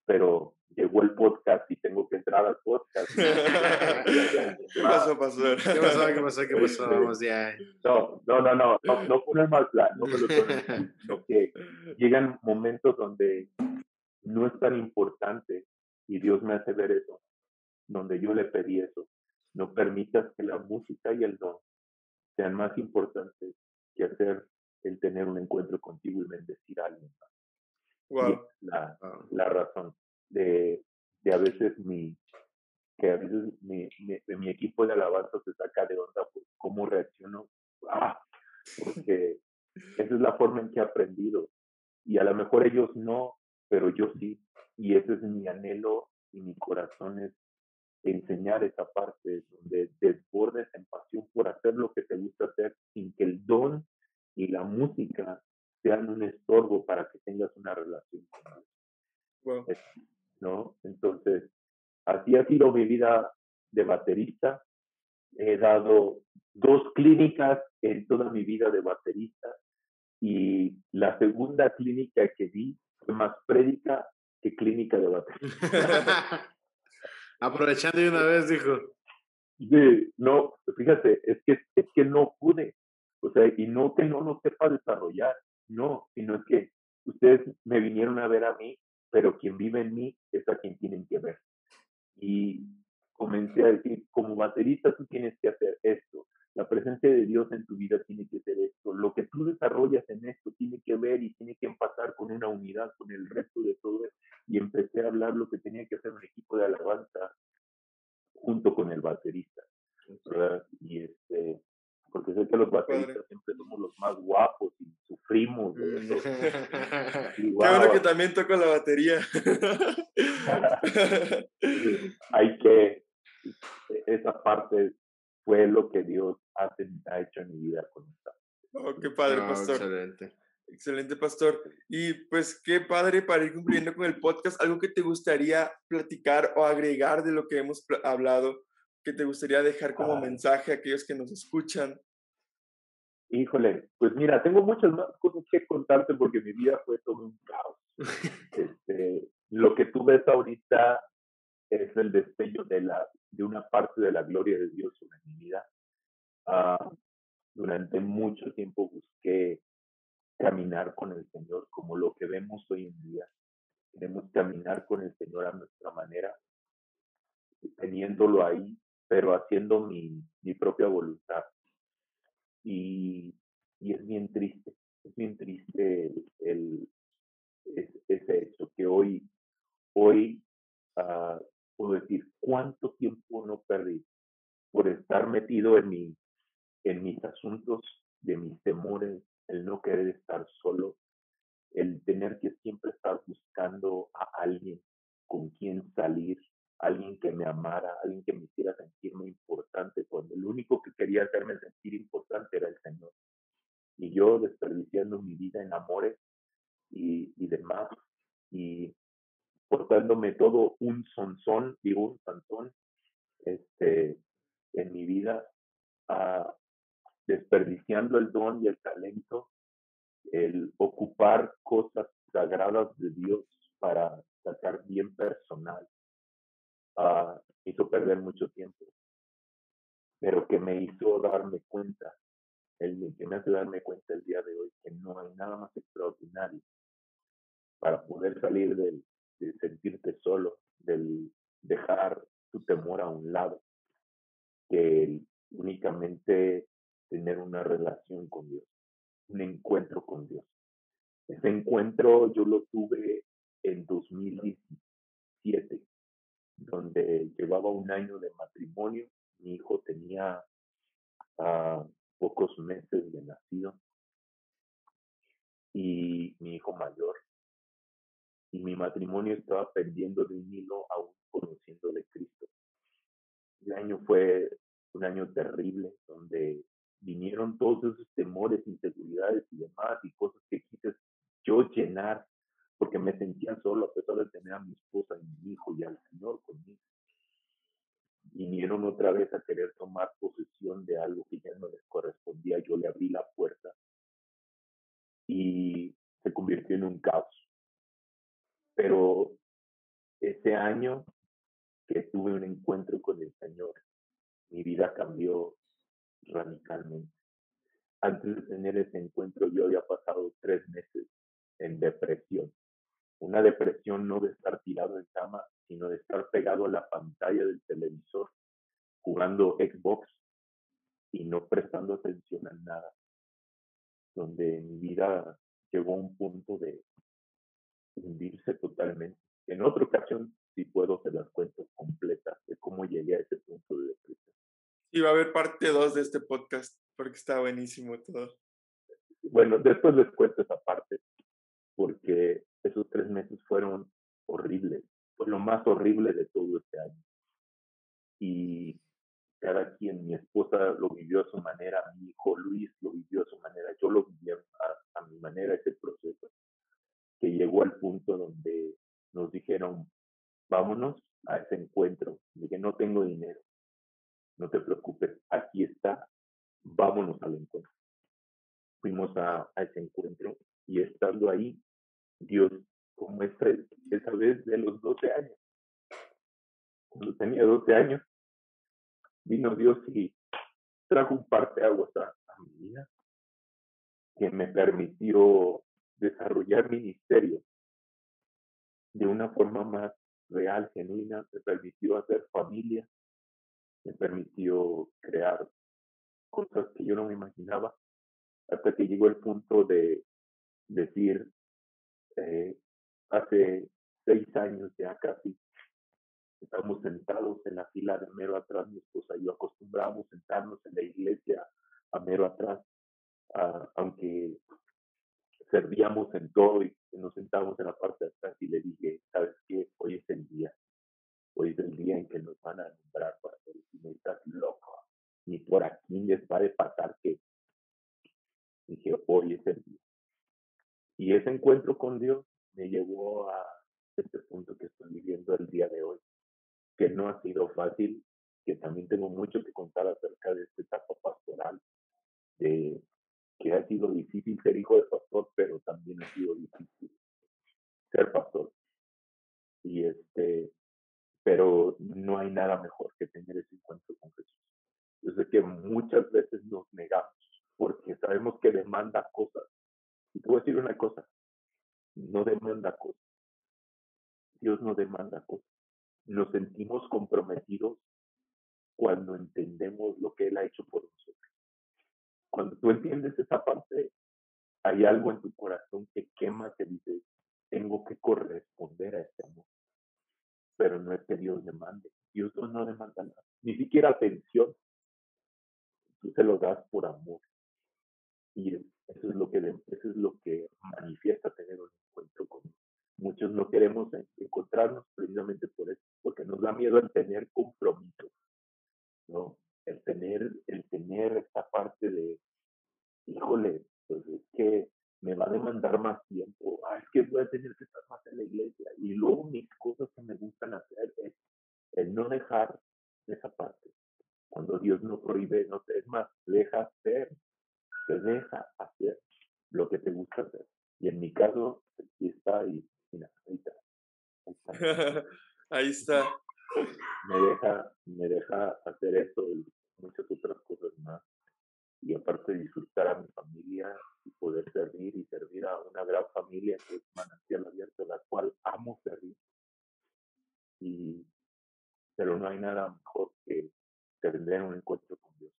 pero llegó el podcast y tengo que entrar al podcast. *laughs* ¿Qué pasó, pastor? ¿Qué pasó? ¿Qué pasó? ¿Qué pasó? Vamos ya. No, no, no, no, no, no poner mal plan, no me lo sino *laughs* que llegan momentos donde no es tan importante y Dios me hace ver eso, donde yo le pedí eso. No permitas que la música y el don sean más importantes que hacer el tener un encuentro contigo y bendecir a alguien más. Y Wow. es la, Wow. la razón de, de a veces mi que a veces mi, mi, mi equipo de alabanza se saca de onda por cómo reacciono. Ah, porque esa es la forma en que he aprendido. Y a lo mejor ellos no pero yo sí. Y ese es mi anhelo y mi corazón es enseñar esa parte donde desbordes en pasión por hacer lo que te gusta hacer sin que el don y la música sean un estorbo para que tengas una relación con. Wow. ¿No? Entonces, así ha sido mi vida de baterista. He dado dos clínicas en toda mi vida de baterista y la segunda clínica que di fue más prédica que clínica de baterista. *laughs* Aprovechando de una vez, dijo. Sí, no, fíjate, es que, es que no pude. O sea, y no que no lo sepa desarrollar, no, sino es que ustedes me vinieron a ver a mí, pero quien vive en mí es a quien tienen que ver. Y comencé a decir, como baterista tú tienes que hacer esto, la presencia de Dios en tu vida tiene que ser esto, lo que tú desarrollas en esto tiene que ver y tiene que empezar con una unidad con el resto de todo. Y empecé a hablar lo que tenía que hacer un equipo de alabanza junto con el baterista. ¿verdad? Y este, porque sé que los bateristas siempre somos los más guapos y sufrimos. eso. *laughs* Y, Qué bueno wow, que también toco la batería. *laughs* hay que, esa parte fue lo que Dios ha, ten- ha hecho en mi vida con esta. Oh, qué padre, pastor. excelente. Excelente, pastor. Y pues qué padre para ir concluyendo con el podcast, algo que te gustaría platicar o agregar de lo que hemos hablado, que te gustaría dejar como Ah. mensaje a aquellos que nos escuchan. Híjole, pues mira, tengo muchas más cosas que contarte porque mi vida fue todo un caos. Este, lo que tú ves ahorita es el destello de, la, de una parte de la gloria de Dios sobre mi vida. Ah, durante mucho tiempo busqué caminar con el Señor como lo que vemos hoy en día. Queremos caminar con el Señor a nuestra manera, teniéndolo ahí, pero haciendo mi, mi propia voluntad. Y, y es bien triste, es bien triste el, el- es- ese hecho que hoy, hoy ah, puedo decir cuánto tiempo no perdí por estar metido en, mi, en mis asuntos, de mis temores, el no querer estar solo, el tener que siempre estar buscando a alguien con quien salir, alguien que me amara, alguien que me hiciera sentirme importante, cuando el único que quería hacerme sentir importante era el Señor. Y yo desperdiciando mi vida en amores y, demás, y portándome todo un sonzón, digo un santón, este, en mi vida, ah, desperdiciando el don y el talento, el ocupar cosas sagradas de Dios para sacar bien personal, ah, hizo perder mucho tiempo, pero que me hizo darme cuenta, el que me hace darme cuenta el día de hoy que no hay nada más extraordinario para poder salir del, de sentirte solo, del dejar tu temor a un lado, que el únicamente tener una relación con Dios, un encuentro con Dios. Ese encuentro yo lo tuve en 2017, donde llevaba un año de matrimonio, mi hijo tenía ah, pocos meses de nacido y mi hijo mayor y mi matrimonio estaba pendiendo de un hilo aún conociendo de Cristo. El año fue un año terrible donde vinieron todos esos temores, inseguridades y demás y cosas que quise yo llenar porque me sentía solo a pesar de tener a mi esposa y mi hijo y al Señor conmigo. Vinieron otra vez a querer tomar posesión de algo que ya no les correspondía. Yo le abrí la puerta y se convirtió en un caos pero ese año que tuve un encuentro con el Señor, mi vida cambió radicalmente. Antes de tener ese encuentro, yo había pasado tres meses en depresión. Una depresión no de estar tirado en cama, sino de estar pegado a la pantalla del televisor, jugando Xbox y no prestando atención a nada. Donde mi vida llegó a un punto de hundirse totalmente. En otra ocasión, si puedo, se las cuento completas de cómo llegué a ese punto de depresión. Y va a haber parte 2 de este podcast, porque está buenísimo todo. Bueno, después les cuento esa parte, porque esos tres meses fueron horribles. Fue lo más horrible de todo este año. Y cada quien, mi esposa lo vivió a su manera, mi hijo Luis lo vivió a su manera, yo lo viví a, a mi manera, ese proceso, que llegó al punto donde nos dijeron, vámonos a ese encuentro. Dije, no tengo dinero, no te preocupes, aquí está, vámonos al encuentro. Fuimos a, a ese encuentro y estando ahí, Dios, como esa, esa vez de los 12 años, cuando tenía 12 años, vino Dios y trajo un parteaguas a, a mi vida que me permitió desarrollar ministerio de una forma más real, genuina, me permitió hacer familia, me permitió crear cosas que yo no me imaginaba, hasta que llegó el punto de decir, eh, hace seis años ya casi, estamos sentados en la fila de mero atrás, mi esposa y yo acostumbramos sentarnos en la iglesia a mero atrás, uh, aunque servíamos en todo y nos sentamos en la parte de atrás y le dije, ¿sabes qué? Hoy es el día. Hoy es el día en que nos van a nombrar para me estás loco. ni por aquí les va a pasar que dije, hoy es el día. Y ese encuentro con Dios me llevó a este punto que estoy viviendo el día de hoy, que no ha sido fácil, que también tengo mucho que contar acerca de esta etapa pastoral, de que ha sido difícil ser hijo de pastor, pero también ha sido difícil ser pastor. Y este, pero no hay nada mejor que tener ese encuentro con Jesús. Yo sé que muchas veces nos negamos porque sabemos que demanda cosas. Y te voy a decir una cosa, no demanda cosas. Dios no demanda cosas. Nos sentimos comprometidos cuando entendemos lo que Él ha hecho por nosotros. Cuando tú entiendes esa parte, hay algo en tu corazón que quema, que dice, tengo que corresponder a este amor. Pero no es que Dios demande. Dios no demanda nada. Ni siquiera atención. Tú se lo das por amor. Y eso es lo que, eso es lo que manifiesta tener un encuentro con Muchos no queremos encontrarnos precisamente por eso, porque nos da miedo el tener compromiso, ¿no? El tener, el tener esta parte de, híjole, pues es que me va a demandar más tiempo, ah, es que voy a tener que estar más en la iglesia. Y luego mis cosas que me gustan hacer es el no dejar esa parte. Cuando Dios no prohíbe, no es más, deja hacer, te deja hacer lo que te gusta hacer. Y en mi caso, aquí está y mira, ahí está. Ahí *laughs* está. Me deja, me deja hacer esto y muchas otras cosas más. Y aparte disfrutar a mi familia y poder servir y servir a una gran familia que es Manantial Abierto, la cual amo servir. Y, pero no hay nada mejor que tener un encuentro con Dios.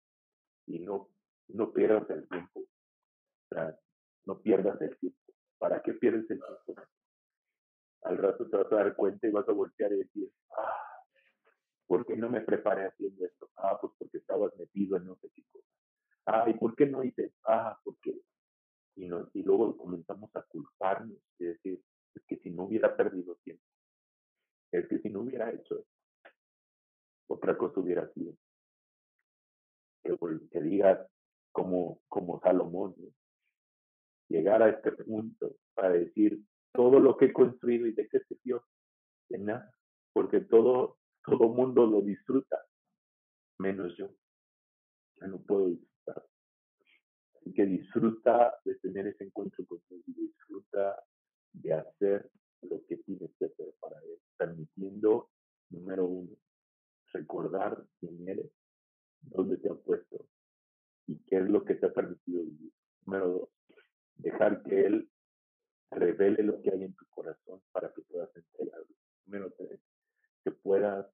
Y no no pierdas el tiempo. No pierdas el tiempo. ¿Para qué pierdes el tiempo? Al rato te vas a dar cuenta y vas a voltear y decir, ah, ¿por qué no me preparé haciendo esto? Ah, pues porque estabas metido en no sé qué cosa. Ah, ¿y por qué no hice? Ah, porque. Y, no, y luego comenzamos a culparnos y decir, es que si no hubiera perdido tiempo, es que si no hubiera hecho esto, otra cosa hubiera sido. Que, que digas, como, como Salomón, llegar a este punto para decir todo lo que he construido y de qué se dio, de nada, porque todo, *laughs* todo mundo lo disfruta, menos yo. Ya no puedo disfrutar. Así que disfruta de tener ese encuentro con Dios y disfruta de hacer lo que tienes que hacer para Él, permitiendo, número uno, recordar quién eres, dónde te ha puesto, y qué es lo que te ha permitido vivir. Número dos, dejar que Él revele lo que hay en tu corazón para que puedas entregarlo. Número tres, que puedas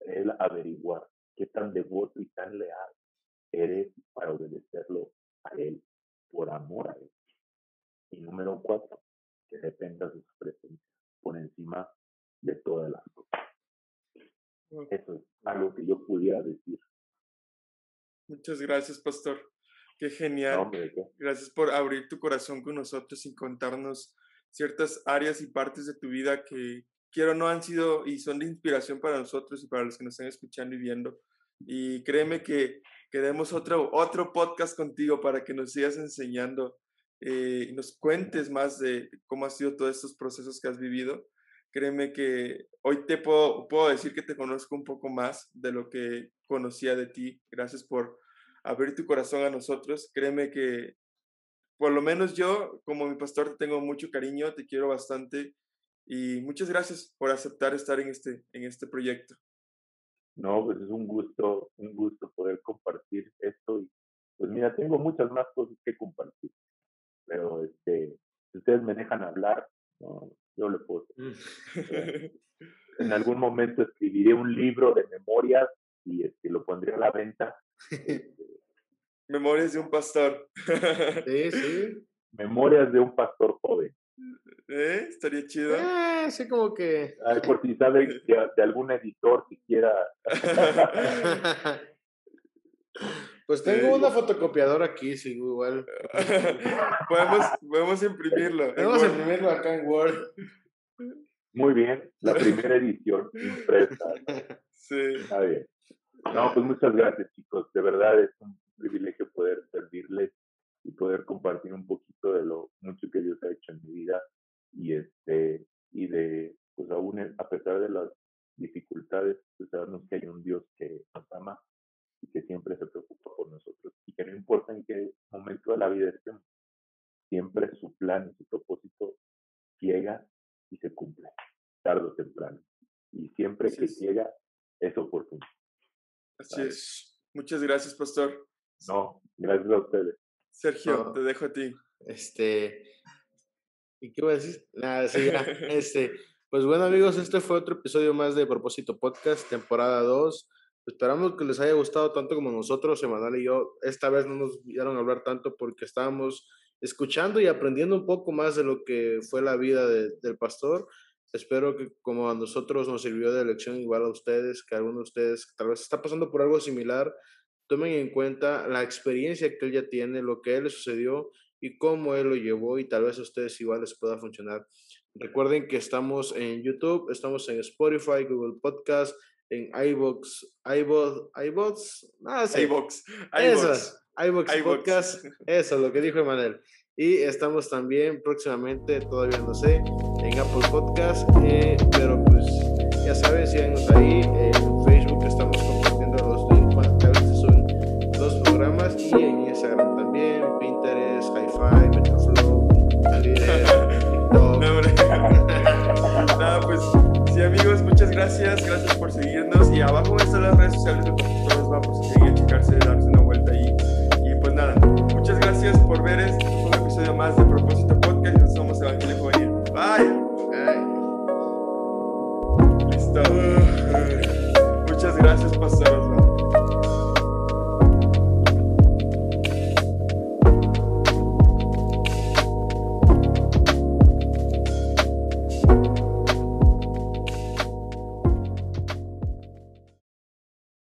Él averiguar qué tan devoto y tan leal eres para obedecerlo a Él, por amor a Él. Y número cuatro, que dependas de su presencia por encima de todas las cosas. Eso es algo que yo pudiera decir Muchas gracias, pastor. Qué genial. Gracias por abrir tu corazón con nosotros y contarnos ciertas áreas y partes de tu vida que quiero no han sido y son de inspiración para nosotros y para los que nos están escuchando y viendo. Y créeme que queremos otro, otro podcast contigo para que nos sigas enseñando eh, y nos cuentes más de cómo han sido todos estos procesos que has vivido. Créeme que hoy te puedo, puedo decir que te conozco un poco más de lo que conocía de ti. Gracias por abrir tu corazón a nosotros. Créeme que por lo menos yo, como mi pastor, te tengo mucho cariño, te quiero bastante y muchas gracias por aceptar estar en este, en este proyecto. No, pues es un gusto, un gusto poder compartir esto. Y, pues mira, tengo muchas más cosas que compartir, pero este, ustedes me dejan hablar, yo le puedo. *laughs* en algún momento escribiré un libro de memorias y este, lo pondré a la venta. *laughs* Memorias de un pastor. *laughs* Sí, sí. Memorias de un pastor joven. ¿Eh? Estaría chido. Eh, sí, como que. Ay, por si sabe de, algún editor que quiera. Pues tengo una fotocopiadora aquí, sí, igual. *laughs* podemos, podemos imprimirlo. Podemos imprimirlo acá en Word. Muy bien, la *laughs* primera edición impresa. Sí. Está bien. No, pues muchas gracias, chicos. De verdad es un privilegio poder servirles y poder compartir un poquito de lo mucho que Dios ha hecho en mi vida y este y de pues aún a pesar de las dificultades, pues sabemos que hay un Dios que nos ama y que siempre se preocupa por nosotros y que no importa en qué momento de la vida estemos, siempre su plan y su propósito llega y se cumple, tarde o temprano. Y siempre que llega es oportuno. Así es. Muchas gracias, pastor. No, gracias a ustedes. Sergio, te dejo a ti. Este, ¿y qué voy a decir? Nada, sí, ya. *laughs* este, pues bueno, amigos, este fue otro episodio más de Propósito Podcast, temporada 2. Esperamos que les haya gustado tanto como nosotros, Emanuel y yo. Esta vez no nos vieron hablar tanto porque estábamos escuchando y aprendiendo un poco más de lo que fue la vida del pastor. Espero que como a nosotros nos sirvió de lección igual a ustedes, que alguno de ustedes tal vez está pasando por algo similar, tomen en cuenta la experiencia que él ya tiene, lo que él le sucedió y cómo él lo llevó y tal vez a ustedes igual les pueda funcionar. Recuerden que estamos en YouTube, estamos en Spotify, Google Podcast, en iBox, iBox, iBox, nada, sí. iBox, iBox, iBox Podcast, eso, lo que dijo Emanuel. Y estamos también próximamente, todavía no sé, en Apple Podcast, eh, pero pues ya saben, síganos ahí, en gracias, gracias por seguirnos. Y abajo están las redes sociales de todos va por si a checarse, darse una vuelta ahí. Y pues nada, muchas gracias por ver este un episodio más de Propósito Podcast. Nos somos Evangelio Juvenil. Bye. Bye. Listo. Muchas gracias, pastores.